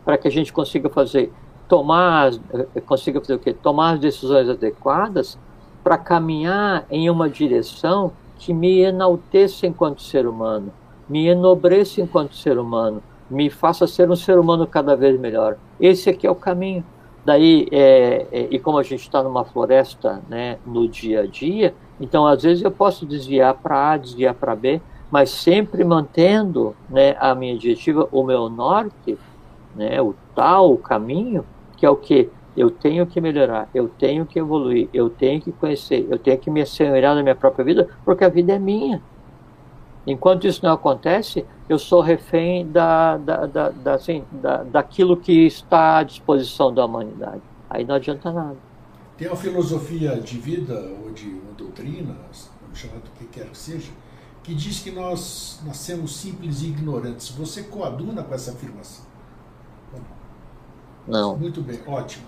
para que a gente consiga fazer tomar, consiga fazer o quê? Tomar as decisões adequadas para caminhar em uma direção que me enalteça enquanto ser humano, me enobreça enquanto ser humano, me faça ser um ser humano cada vez melhor. Esse aqui é o caminho. Daí, é, é, e como a gente está numa floresta né, no dia a dia, então às vezes eu posso desviar para A, desviar para B, mas sempre mantendo né, a minha diretiva, o meu norte, né, o tal, caminho, que é o que? Eu tenho que melhorar, eu tenho que evoluir, eu tenho que conhecer, eu tenho que me assegurar na minha própria vida, porque a vida é minha. Enquanto isso não acontece, eu sou refém da, da, da, da, assim, da, daquilo que está à disposição da humanidade. Aí não adianta nada. Tem uma filosofia de vida, ou de uma doutrina, vamos chamar do que quer que seja, que diz que nós nascemos simples e ignorantes. Você coaduna com essa afirmação? Não. Muito bem, ótimo.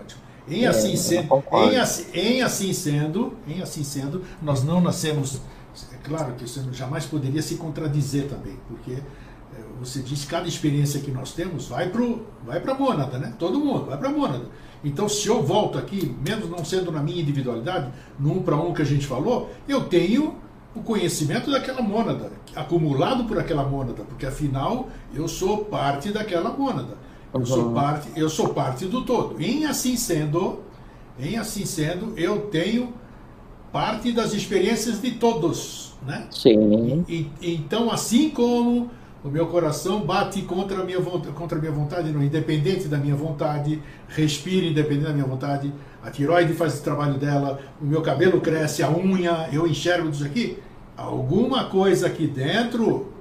ótimo. Em, é, assim sendo, em, assim, em assim sendo, em assim sendo, nós não nascemos é claro que você jamais poderia se contradizer também, porque é, você diz que cada experiência que nós temos vai para vai a mônada, né? Todo mundo vai para a mônada. Então, se eu volto aqui, mesmo não sendo na minha individualidade, no um para um que a gente falou, eu tenho o conhecimento daquela mônada, acumulado por aquela mônada, porque afinal eu sou parte daquela mônada. Eu, uhum. sou, parte, eu sou parte do todo. Em assim sendo, em assim sendo, eu tenho parte das experiências de todos, né? Sim. E, então, assim como o meu coração bate contra a minha vontade, contra a minha vontade, não, independente da minha vontade, respira independente da minha vontade, a tiroide faz o trabalho dela, o meu cabelo cresce, a unha, eu enxergo isso aqui, alguma coisa aqui dentro,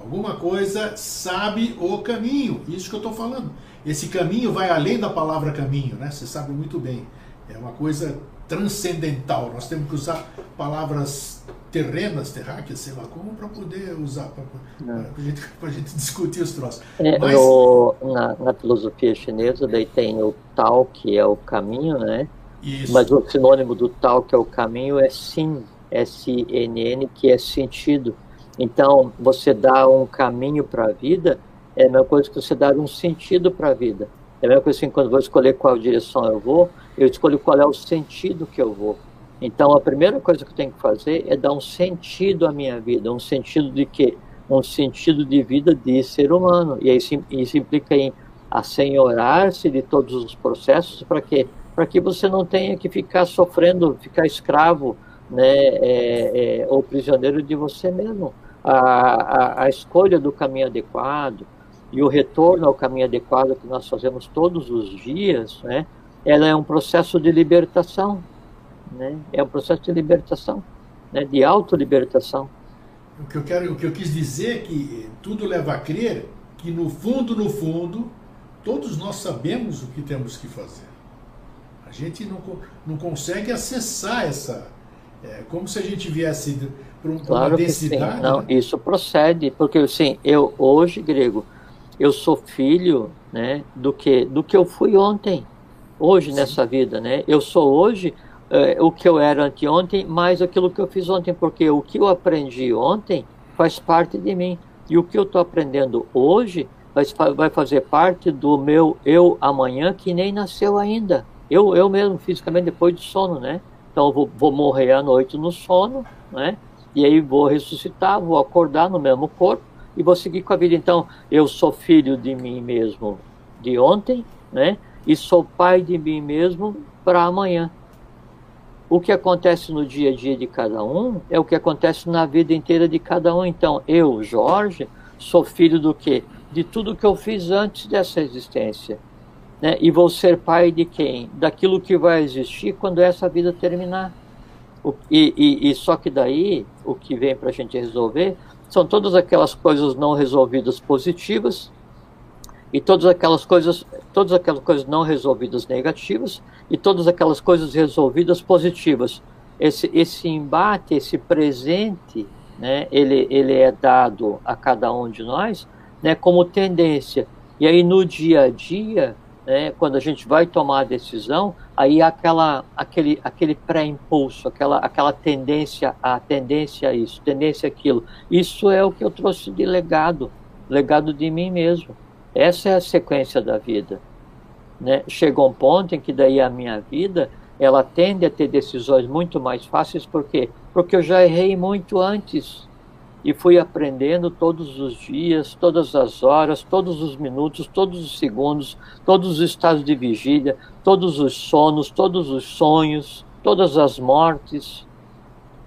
alguma coisa sabe o caminho, isso que eu estou falando. Esse caminho vai além da palavra caminho, né? Você sabe muito bem. É uma coisa transcendental. Nós temos que usar palavras terrenas, terráqueas, sei lá como, para poder usar, para a gente, gente, discutir os troços. É, Mas... no, na, na, filosofia chinesa, daí tem o Tao, que é o caminho, né? Isso. Mas o sinônimo do Tao, que é o caminho, é Sin, S-I-N-N, que é sentido. Então, você dá um caminho para a vida, é a mesma coisa que você dar um sentido para a vida. É a mesma coisa assim, quando eu vou escolher qual direção eu vou, eu escolho qual é o sentido que eu vou. Então, a primeira coisa que eu tenho que fazer é dar um sentido à minha vida. Um sentido de quê? Um sentido de vida de ser humano. E aí, isso implica em assenhorar-se de todos os processos para quê? Para que você não tenha que ficar sofrendo, ficar escravo né, é, é, ou prisioneiro de você mesmo. A, a, a escolha do caminho adequado e o retorno ao caminho adequado que nós fazemos todos os dias, né, ela é um processo de libertação, né? É um processo de libertação, né? De autolibertação. O que eu quero, o que eu quis dizer é que tudo leva a crer que no fundo, no fundo, todos nós sabemos o que temos que fazer. A gente não, não consegue acessar essa, é como se a gente viesse para um, claro uma densidade. Não, né? isso procede, porque assim, eu hoje, grego, eu sou filho, né, do que do que eu fui ontem hoje nessa vida, né? Eu sou hoje é, o que eu era anteontem, mais aquilo que eu fiz ontem, porque o que eu aprendi ontem faz parte de mim. E o que eu estou aprendendo hoje vai, vai fazer parte do meu eu amanhã, que nem nasceu ainda. Eu, eu mesmo, fisicamente, depois do sono, né? Então, vou, vou morrer à noite no sono, né? E aí vou ressuscitar, vou acordar no mesmo corpo e vou seguir com a vida. Então, eu sou filho de mim mesmo de ontem, né? E sou pai de mim mesmo para amanhã. O que acontece no dia a dia de cada um é o que acontece na vida inteira de cada um. Então, eu, Jorge, sou filho do quê? De tudo que eu fiz antes dessa existência. Né? E vou ser pai de quem? Daquilo que vai existir quando essa vida terminar. O, e, e, e só que daí, o que vem para a gente resolver são todas aquelas coisas não resolvidas positivas e todas aquelas coisas, todas aquelas coisas não resolvidas negativas e todas aquelas coisas resolvidas positivas. Esse, esse embate, esse presente, né, ele, ele é dado a cada um de nós, né, como tendência. E aí no dia a dia, né, quando a gente vai tomar a decisão, aí aquela, aquele, aquele pré-impulso, aquela, aquela tendência a tendência a isso, tendência a aquilo. Isso é o que eu trouxe de legado, legado de mim mesmo. Essa é a sequência da vida. né, chega um ponto em que daí a minha vida ela tende a ter decisões muito mais fáceis, por quê? Porque eu já errei muito antes e fui aprendendo todos os dias, todas as horas, todos os minutos, todos os segundos, todos os estados de vigília, todos os sonos, todos os sonhos, todas as mortes,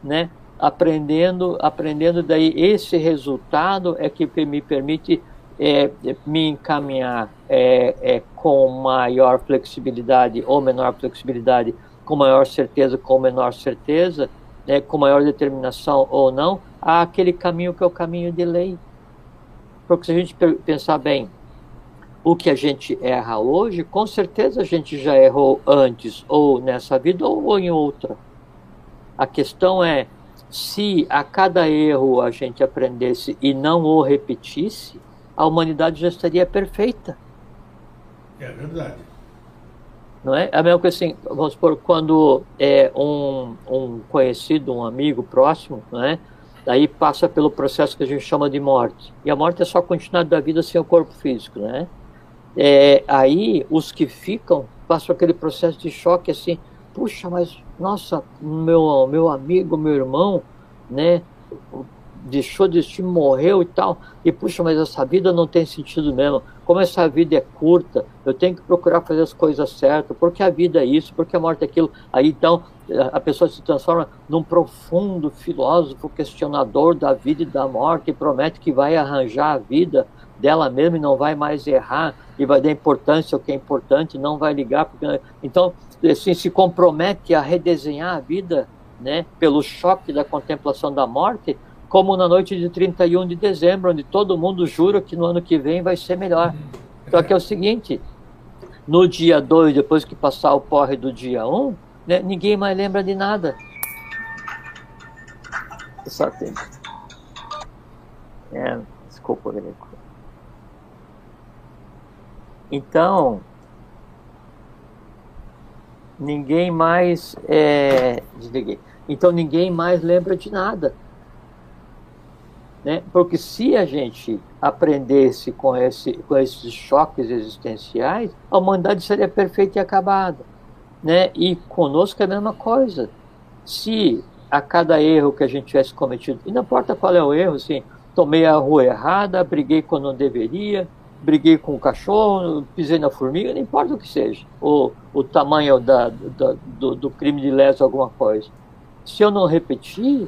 né? Aprendendo, aprendendo daí esse resultado é que me permite é, me encaminhar é, é, com maior flexibilidade ou menor flexibilidade, com maior certeza, com menor certeza, né, com maior determinação ou não, àquele caminho que é o caminho de lei. Porque se a gente pensar bem, o que a gente erra hoje, com certeza a gente já errou antes, ou nessa vida, ou em outra. A questão é, se a cada erro a gente aprendesse e não o repetisse, a humanidade já estaria perfeita. É verdade. Não é? A mesma coisa assim, vamos supor, quando é um, um conhecido, um amigo próximo, não é? Daí passa pelo processo que a gente chama de morte. E a morte é só a continuidade da vida sem o corpo físico, né? É, aí os que ficam passam aquele processo de choque assim, puxa, mas nossa, meu, meu amigo, meu irmão, né? Deixou de existir, morreu e tal. E puxa, mas essa vida não tem sentido mesmo. Como essa vida é curta, eu tenho que procurar fazer as coisas certas, porque a vida é isso, porque a morte é aquilo. Aí então a pessoa se transforma num profundo filósofo questionador da vida e da morte e promete que vai arranjar a vida dela mesma e não vai mais errar e vai dar importância ao que é importante, não vai ligar. Porque... Então, assim, se compromete a redesenhar a vida né, pelo choque da contemplação da morte, como na noite de 31 de dezembro, onde todo mundo jura que no ano que vem vai ser melhor. Só que é o seguinte, no dia 2, depois que passar o porre do dia 1, um, né, ninguém mais lembra de nada. Só tem. É, desculpa, Greco. Então, ninguém mais. É, desliguei. Então, ninguém mais lembra de nada. Né? Porque se a gente aprendesse com, esse, com esses choques existenciais, a humanidade seria perfeita e acabada. Né? E conosco é a mesma coisa. Se a cada erro que a gente tivesse cometido, e não importa qual é o erro, assim, tomei a rua errada, briguei quando não deveria, briguei com o cachorro, pisei na formiga, não importa o que seja, o, o tamanho da, da do, do crime de lesa alguma coisa. Se eu não repetir,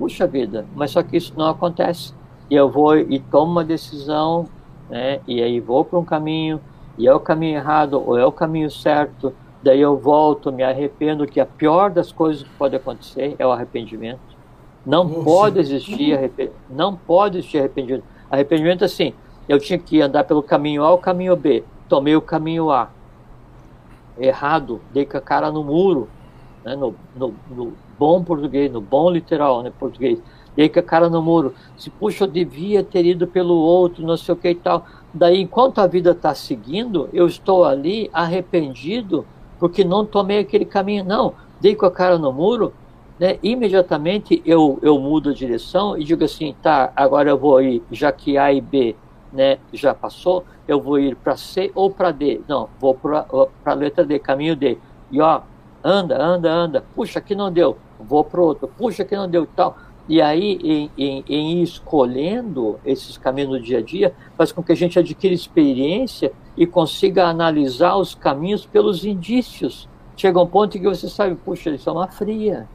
puxa vida, mas só que isso não acontece. E eu vou e tomo uma decisão, né? E aí vou para um caminho, e é o caminho errado ou é o caminho certo. Daí eu volto, me arrependo, que a pior das coisas que pode acontecer é o arrependimento. Não Nossa. pode existir arrependimento. Não pode existir arrependimento. Arrependimento assim, eu tinha que andar pelo caminho A ou caminho B. Tomei o caminho A. Errado, dei com a cara no muro, né, no, no, no bom português, no bom literal, né, português. E aí que a cara no muro, se puxa, eu devia ter ido pelo outro, não sei o que e tal. Daí, enquanto a vida está seguindo, eu estou ali arrependido porque não tomei aquele caminho. Não, dei com a cara no muro, né, imediatamente eu, eu mudo a direção e digo assim, tá, agora eu vou ir, já que A e B né, já passou, eu vou ir para C ou para D. Não, vou para a letra D, caminho D. E ó, anda, anda, anda, puxa, aqui não deu, vou para outro, puxa, aqui não deu tal. E aí, em, em, em, escolhendo esses caminhos no dia a dia, faz com que a gente adquira experiência e consiga analisar os caminhos pelos indícios. Chega um ponto em que você sabe, puxa, isso é uma fria,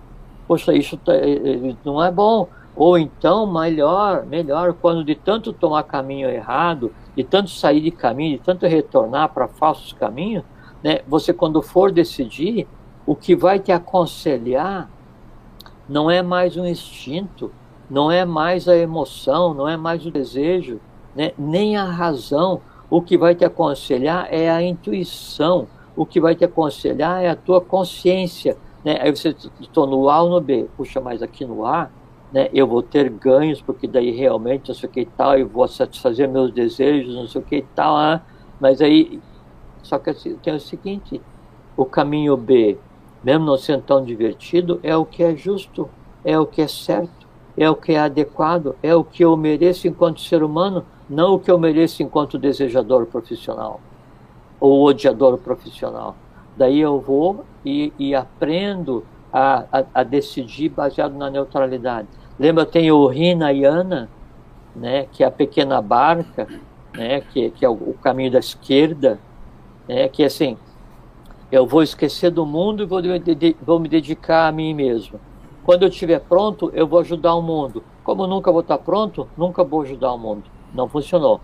puxa, isso tá, é, é, não é bom. Ou então, melhor, melhor, quando de tanto tomar caminho errado, de tanto sair de caminho, de tanto retornar para falsos caminhos, né, você quando for decidir, o que vai te aconselhar não é mais um instinto, não é mais a emoção, não é mais o desejo, né? nem a razão. O que vai te aconselhar é a intuição, o que vai te aconselhar é a tua consciência. Né? Aí você estou no A ou no B, puxa, mais aqui no A, né? eu vou ter ganhos, porque daí realmente não sei o que e tal, eu vou satisfazer meus desejos, não sei o que e tal, ah, mas aí, só que tem o seguinte, o caminho B mesmo não sendo tão divertido, é o que é justo, é o que é certo, é o que é adequado, é o que eu mereço enquanto ser humano, não o que eu mereço enquanto desejador profissional. o odiador profissional. Daí eu vou e, e aprendo a, a, a, decidir baseado na neutralidade. Lembra, tem o Hinayana, né, que é a pequena barca, né, que, que é o, o caminho da esquerda, né, que assim, eu vou esquecer do mundo e vou, me dedicar a mim mesmo. Quando eu estiver pronto, eu vou ajudar o mundo. Como nunca vou estar pronto, nunca vou ajudar o mundo. Não funcionou.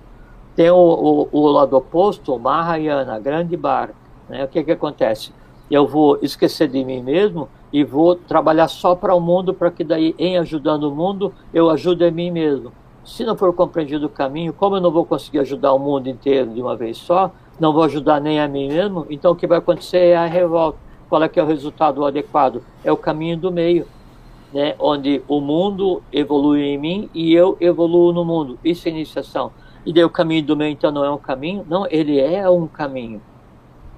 Tem o, o, o lado oposto, o Mahayana, grande barca. Né? O que, que acontece? Eu vou esquecer de mim mesmo e vou trabalhar só para o mundo, para que daí, em ajudando o mundo, eu ajude a mim mesmo. Se não for compreendido o caminho, como eu não vou conseguir ajudar o mundo inteiro de uma vez só, não vou ajudar nem a mim mesmo, então o que vai acontecer é a revolta. Qual é que é o resultado adequado? É o caminho do meio né, onde o mundo evolui em mim e eu evoluo no mundo. Isso é iniciação. E daí o caminho do meio, então, não é um caminho? Não, ele é um caminho.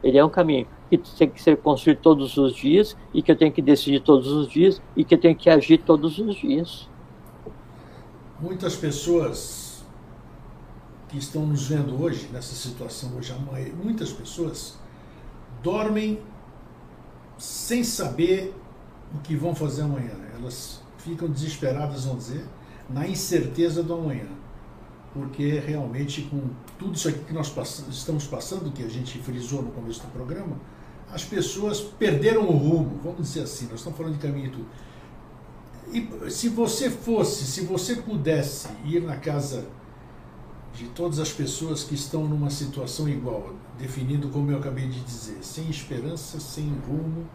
Ele é um caminho que tem que ser construído todos os dias e que eu tenho que decidir todos os dias e que eu tenho que agir todos os dias. Muitas pessoas que estão nos vendo hoje, nessa situação hoje, muitas pessoas dormem sem saber o que vão fazer amanhã. Elas ficam desesperadas, vamos dizer, na incerteza do amanhã. Porque realmente, com tudo isso aqui que nós estamos passando, que a gente frisou no começo do programa, as pessoas perderam o rumo, vamos dizer assim, nós estamos falando de caminho e tudo. E se você fosse, se você pudesse ir na casa de todas as pessoas que estão numa situação igual, definindo como eu acabei de dizer, sem esperança, sem rumo,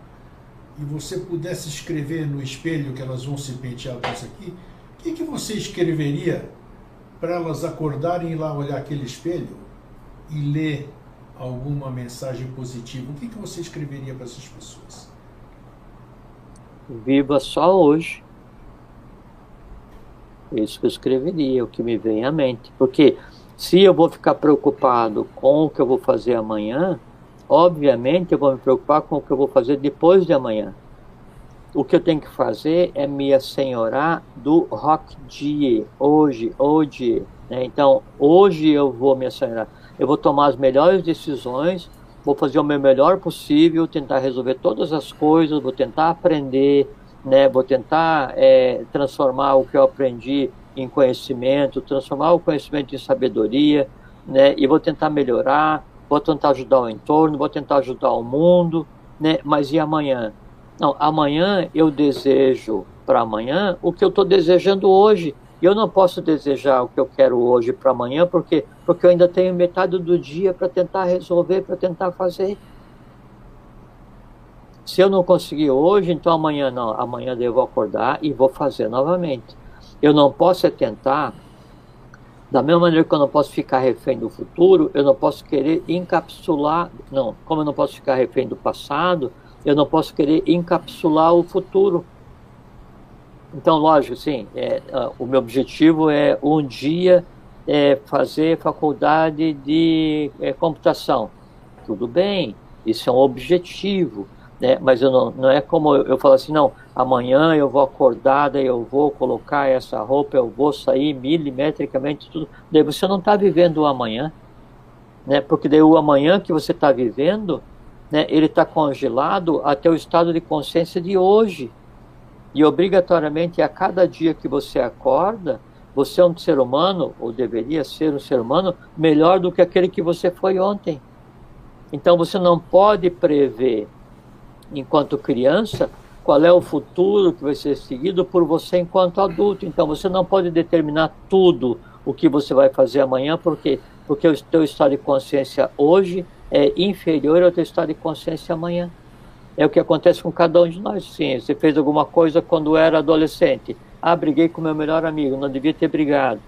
e você pudesse escrever no espelho que elas vão se pentear com aqui, o que, que você escreveria para elas acordarem lá olhar aquele espelho e ler alguma mensagem positiva? O que, que você escreveria para essas pessoas? Viva só hoje. É isso que eu escreveria, o que me vem à mente. Porque se eu vou ficar preocupado com o que eu vou fazer amanhã, Obviamente, eu vou me preocupar com o que eu vou fazer depois de amanhã. O que eu tenho que fazer é me assenhorar do rock dia, hoje, hoje. Né? Então, hoje eu vou me assenhorar. Eu vou tomar as melhores decisões, vou fazer o meu melhor possível, tentar resolver todas as coisas, vou tentar aprender, né? vou tentar é, transformar o que eu aprendi em conhecimento, transformar o conhecimento em sabedoria, né? e vou tentar melhorar vou tentar ajudar o entorno, vou tentar ajudar o mundo, né? Mas e amanhã? Não, amanhã eu desejo para amanhã o que eu estou desejando hoje. E eu não posso desejar o que eu quero hoje para amanhã, porque porque eu ainda tenho metade do dia para tentar resolver, para tentar fazer. Se eu não conseguir hoje, então amanhã não. Amanhã devo acordar e vou fazer novamente. Eu não posso é tentar da mesma maneira que eu não posso ficar refém do futuro, eu não posso querer encapsular, não, como eu não posso ficar refém do passado, eu não posso querer encapsular o futuro. Então, lógico, sim, é, uh, o meu objetivo é um dia é, fazer faculdade de é, computação. Tudo bem, isso é um objetivo, né? mas eu não, não é como eu, eu falo assim, não, amanhã eu vou acordar, daí eu vou colocar essa roupa, eu vou sair milimetricamente, tudo. Daí você não está vivendo o amanhã, né? porque daí o amanhã que você está vivendo, né, ele está congelado até o estado de consciência de hoje. E obrigatoriamente a cada dia que você acorda, você é um ser humano, ou deveria ser um ser humano, melhor do que aquele que você foi ontem. Então você não pode prever enquanto criança, qual é o futuro que vai ser seguido por você enquanto adulto. Então você não pode determinar tudo o que você vai fazer amanhã, porque porque o teu estado de consciência hoje é inferior ao teu estado de consciência amanhã. É o que acontece com cada um de nós. Sim, você fez alguma coisa quando era adolescente. Ah, briguei com meu melhor amigo, não devia ter brigado.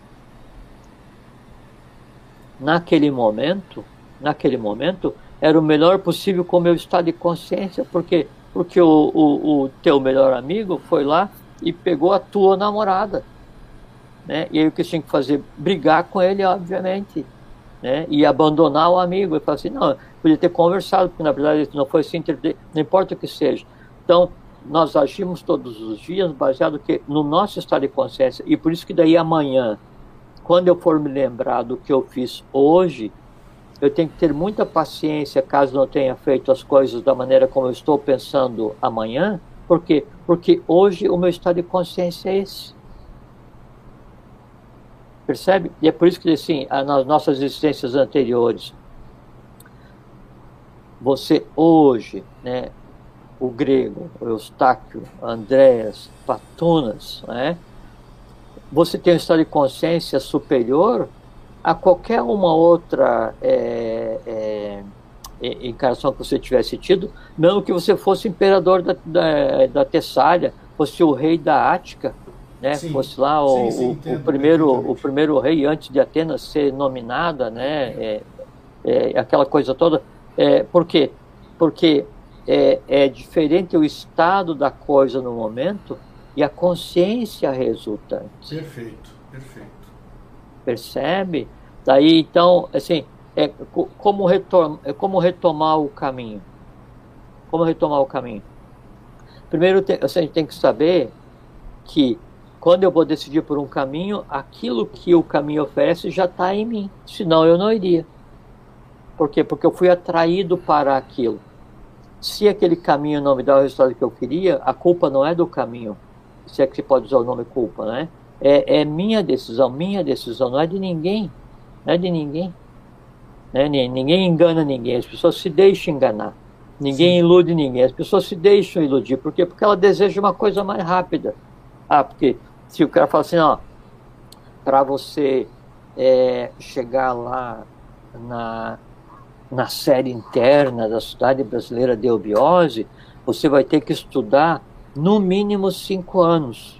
Naquele momento, naquele momento, era o melhor possível com o meu estado de consciência, porque porque o, o, o teu melhor amigo foi lá e pegou a tua namorada. Né? E aí o que tinha que fazer? Brigar com ele, obviamente. Né? E abandonar o amigo. E falar assim, não, podia ter conversado, porque na verdade não foi assim, não importa o que seja. Então, nós agimos todos os dias baseado que no nosso estado de consciência. E por isso que daí amanhã, quando eu for me lembrar do que eu fiz hoje, eu tenho que ter muita paciência caso não tenha feito as coisas da maneira como eu estou pensando amanhã. Por quê? Porque hoje o meu estado de consciência é esse. Percebe? E é por isso que, assim, nas nossas existências anteriores, você hoje, né, o grego, o Eustáquio, Andréas, Patunas, né, você tem um estado de consciência superior a qualquer uma outra é, é, encarnação que você tivesse tido, mesmo que você fosse imperador da, da, da Tessália, fosse o rei da Ática, né, sim. fosse lá o, sim, sim, o, entendo, o primeiro, o primeiro rei antes de Atenas ser nominada, né, é, é, aquela coisa toda. É, por quê? Porque é, é diferente o estado da coisa no momento e a consciência resultante. Perfeito, perfeito. Percebe? Daí, então, assim, é como, é como retomar o caminho. Como retomar o caminho? Primeiro, te, assim, a gente tem que saber que quando eu vou decidir por um caminho, aquilo que o caminho oferece já está em mim. Senão eu não iria. Por quê? Porque eu fui atraído para aquilo. Se aquele caminho não me dá o resultado que eu queria, a culpa não é do caminho. Se é que se pode usar o nome culpa, né? É, é minha decisão, minha decisão, não é de ninguém. Não é de ninguém. Né? Ninguém engana ninguém, as pessoas se deixam enganar. Ninguém Sim. ilude ninguém, as pessoas se deixam iludir. Por quê? Porque ela deseja uma coisa mais rápida. Ah, porque se o cara fala assim, ó, para você é, chegar lá na, na série interna da Sociedade Brasileira de Eubiose, você vai ter que estudar no mínimo cinco anos.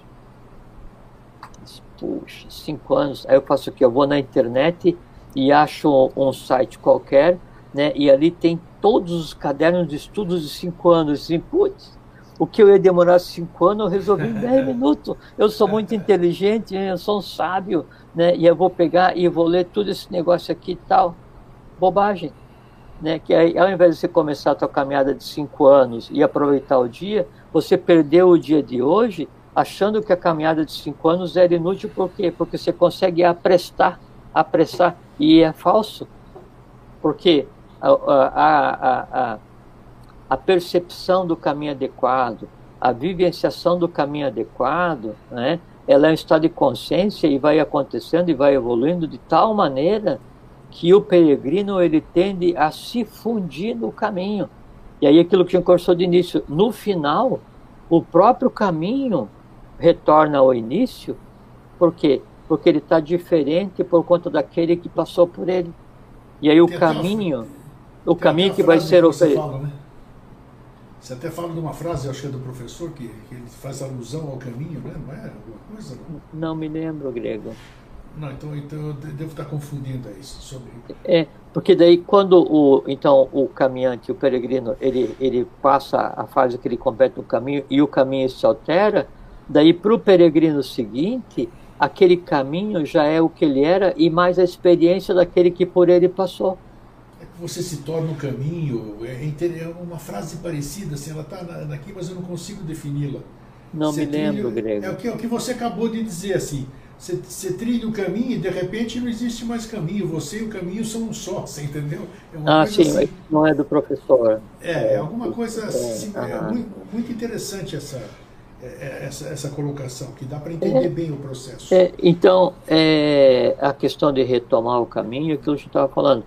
Puxa, cinco anos. Aí eu faço o quê? Eu vou na internet e acho um site qualquer, né? E ali tem todos os cadernos de estudos de cinco anos. Assim, putz, o que eu ia demorar cinco anos, eu resolvi em dez (laughs) minutos. Eu sou muito inteligente, eu sou um sábio, né? E eu vou pegar e vou ler tudo esse negócio aqui e tal. Bobagem. Né? Que aí, ao invés de você começar a sua caminhada de cinco anos e aproveitar o dia, você perdeu o dia de hoje achando que a caminhada de cinco anos era inútil, por quê? Porque você consegue apressar, apressar, e é falso. Porque a, a, a, a percepção do caminho adequado, a vivenciação do caminho adequado, né, ela é um estado de consciência e vai acontecendo e vai evoluindo de tal maneira que o peregrino ele tende a se fundir no caminho. E aí aquilo que a gente conversou de início, no final, o próprio caminho retorna ao início, por quê? Porque ele está diferente por conta daquele que passou por ele. E aí o Tem caminho, o caminho que vai ser oferecido. Né? Você até fala de uma frase, acho que é do professor, que, que ele faz alusão ao caminho, né? não é alguma coisa? Não, não me lembro, Grego. Não, então, então eu devo estar confundindo isso sobre. É, porque daí quando o então o caminhante, o peregrino, ele ele passa a fase que ele compete no caminho e o caminho se altera, daí para o peregrino seguinte, aquele caminho já é o que ele era e mais a experiência daquele que por ele passou você se torna o caminho. É, é uma frase parecida, assim, ela está aqui, mas eu não consigo defini-la. Não você me lembro, trilha, Grego. É o que, é o que você acabou de dizer, assim. Você, você, trilha o caminho e de repente não existe mais caminho. Você e o caminho são um só, você entendeu? É ah, sim, assim. não é do professor. É, é alguma coisa assim, é, muito, muito interessante essa, essa, essa colocação, que dá para entender é, bem o processo. É, então, é, a questão de retomar o caminho, é que eu estava falando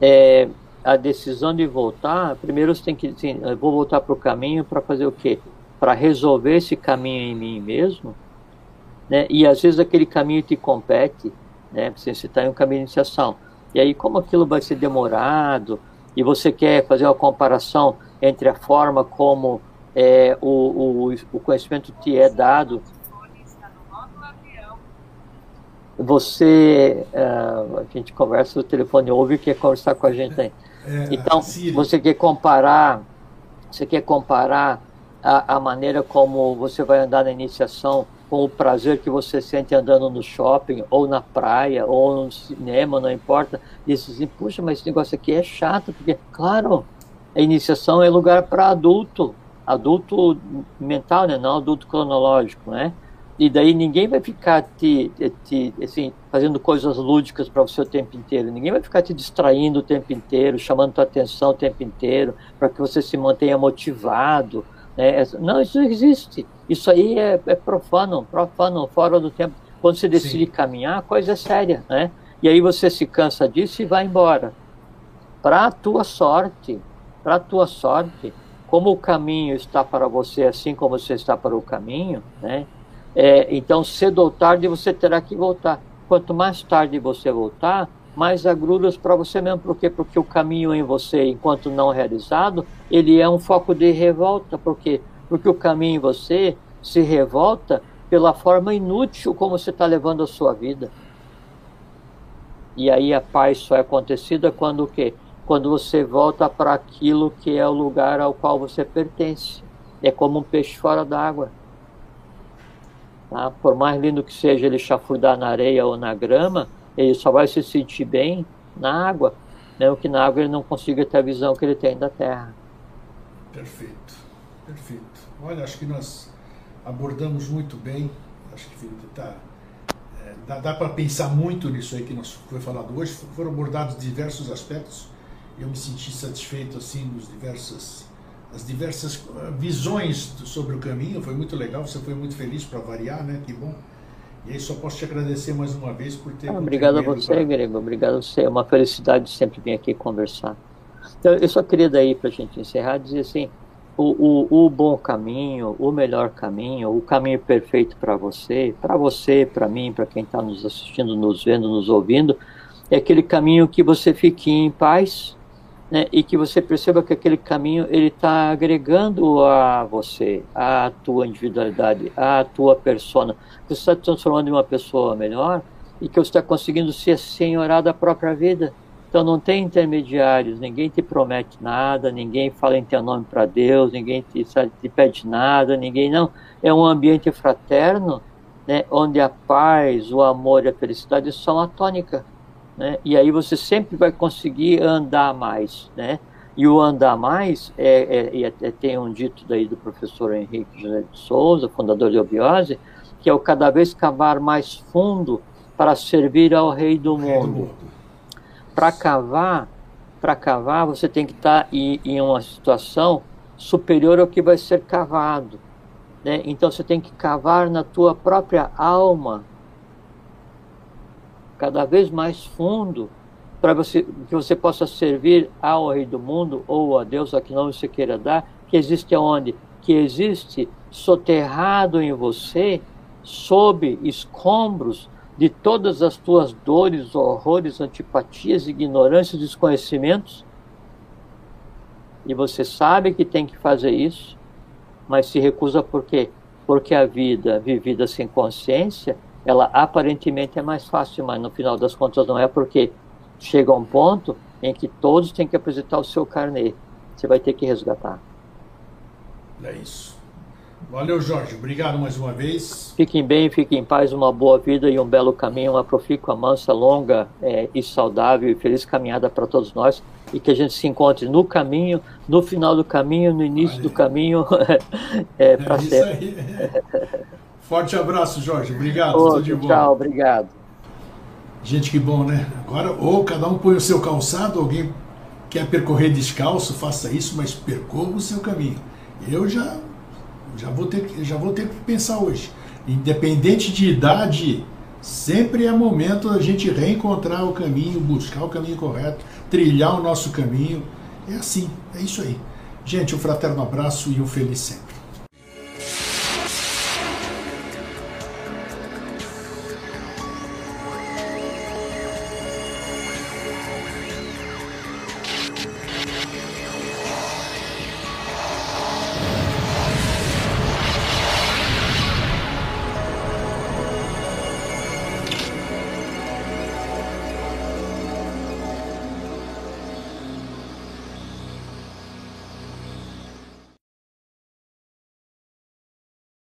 é, a decisão de voltar, primeiro você tem que dizer, eu vou voltar para o caminho para fazer o quê? Para resolver esse caminho em mim mesmo, né? E às vezes aquele caminho te compete, né? Você está em um caminho de iniciação. E aí, como aquilo vai ser demorado, e você quer fazer uma comparação entre a forma como é, o, o, o conhecimento te é dado. Você uh, a gente conversa no telefone ouve e quer conversar com a gente aí. É, então você quer comparar você quer comparar a, a, maneira como você vai andar na iniciação com o prazer que você sente andando no shopping ou na praia ou no cinema não importa. E assim puxa mas esse negócio aqui é chato porque claro a iniciação é lugar para adulto adulto mental né não adulto cronológico né E daí ninguém vai ficar te, te assim, fazendo coisas lúdicas para você o tempo inteiro. Ninguém vai ficar te distraindo o tempo inteiro, chamando tua atenção o tempo inteiro, para que você se mantenha motivado. Né? Não, isso não existe. Isso aí é, é profano, profano, fora do tempo. Quando você decide Sim. caminhar, a coisa é séria, né? E aí você se cansa disso e vai embora. Para a tua sorte, para a tua sorte, como o caminho está para você assim como você está para o caminho, né? É, então, cedo ou tarde você terá que voltar. Quanto mais tarde você voltar, mais agruras para você mesmo. Por quê? Porque o caminho em você, enquanto não realizado, ele é um foco de revolta. Por quê? Porque o caminho em você se revolta pela forma inútil como você está levando a sua vida. E aí a paz só é acontecida quando o quê? Quando você volta para aquilo que é o lugar ao qual você pertence. É como um peixe fora d'água. Tá? Por mais lindo que seja ele chafurdar na areia ou na grama, ele só vai se sentir bem na água, mesmo que na água ele não consiga ter a visão que ele tem da terra. Perfeito, perfeito. Olha, acho que nós abordamos muito bem, acho que tá, é, dá, dá para pensar muito nisso aí que nós foi falado hoje, foram abordados diversos aspectos, eu me senti satisfeito assim nos diversas as diversas ah, visões sobre o caminho. Foi muito legal, você foi muito feliz para variar, né? Que bom. E aí só posso te agradecer mais uma vez por ter. Ah, obrigado a você, pra... Grego. Obrigado a você. É uma felicidade sempre vir aqui conversar. Então, eu só queria daí, para a gente encerrar, dizer assim: o, o, o bom caminho, o melhor caminho, o caminho perfeito para você, para você, para mim, para quem está nos assistindo, nos vendo, nos ouvindo, é aquele caminho que você fique em paz, né, e que você perceba que aquele caminho ele está agregando a você, a tua individualidade, a tua persona. Você está transformando em uma pessoa melhor e que você está conseguindo ser senhorar da própria vida. Então não tem intermediários, ninguém te promete nada, ninguém fala em teu nome para Deus, ninguém te, te pede nada, ninguém não. É um ambiente fraterno, né, onde a paz, o amor e a felicidade são a tônica né? E aí você sempre vai conseguir andar mais, né? E o andar mais é, é, é, tem um dito daí do professor Henrique José de Souza, fundador de Obiose, que é o cada vez cavar mais fundo para servir ao rei do mundo. Para cavar, para cavar, você tem que estar em, em uma situação superior ao que vai ser cavado. Né? Então você tem que cavar na tua própria alma cada vez mais fundo para você, que você possa servir ao Rei do Mundo ou a Deus a que não você queira dar, que existe aonde? Que existe soterrado em você, sob escombros de todas as tuas dores, horrores, antipatias, ignorâncias, desconhecimentos. E você sabe que tem que fazer isso, mas se recusa por quê? Porque a vida vivida sem consciência ela aparentemente é mais fácil, mas no final das contas não é porque chega um ponto em que todos têm que apresentar o seu carnê. Você vai ter que resgatar. É isso. Valeu, Jorge. Obrigado mais uma vez. Fiquem bem, fiquem em paz, uma boa vida e um belo caminho, uma profícua, mansa, longa é, e saudável e feliz caminhada para todos nós e que a gente se encontre no caminho, no final do caminho, no início do caminho, (laughs) é, para é sempre. (laughs) Forte abraço, Jorge. Obrigado. Tudo de bom. Tchau, obrigado. Gente, que bom, né? Agora, ou cada um põe o seu calçado, alguém quer percorrer descalço, faça isso, mas percorra o seu caminho. Eu já, já, vou, ter, já vou ter que pensar hoje. Independente de idade, sempre é momento a gente reencontrar o caminho, buscar o caminho correto, trilhar o nosso caminho. É assim, é isso aí. Gente, um fraterno abraço e um feliz sempre.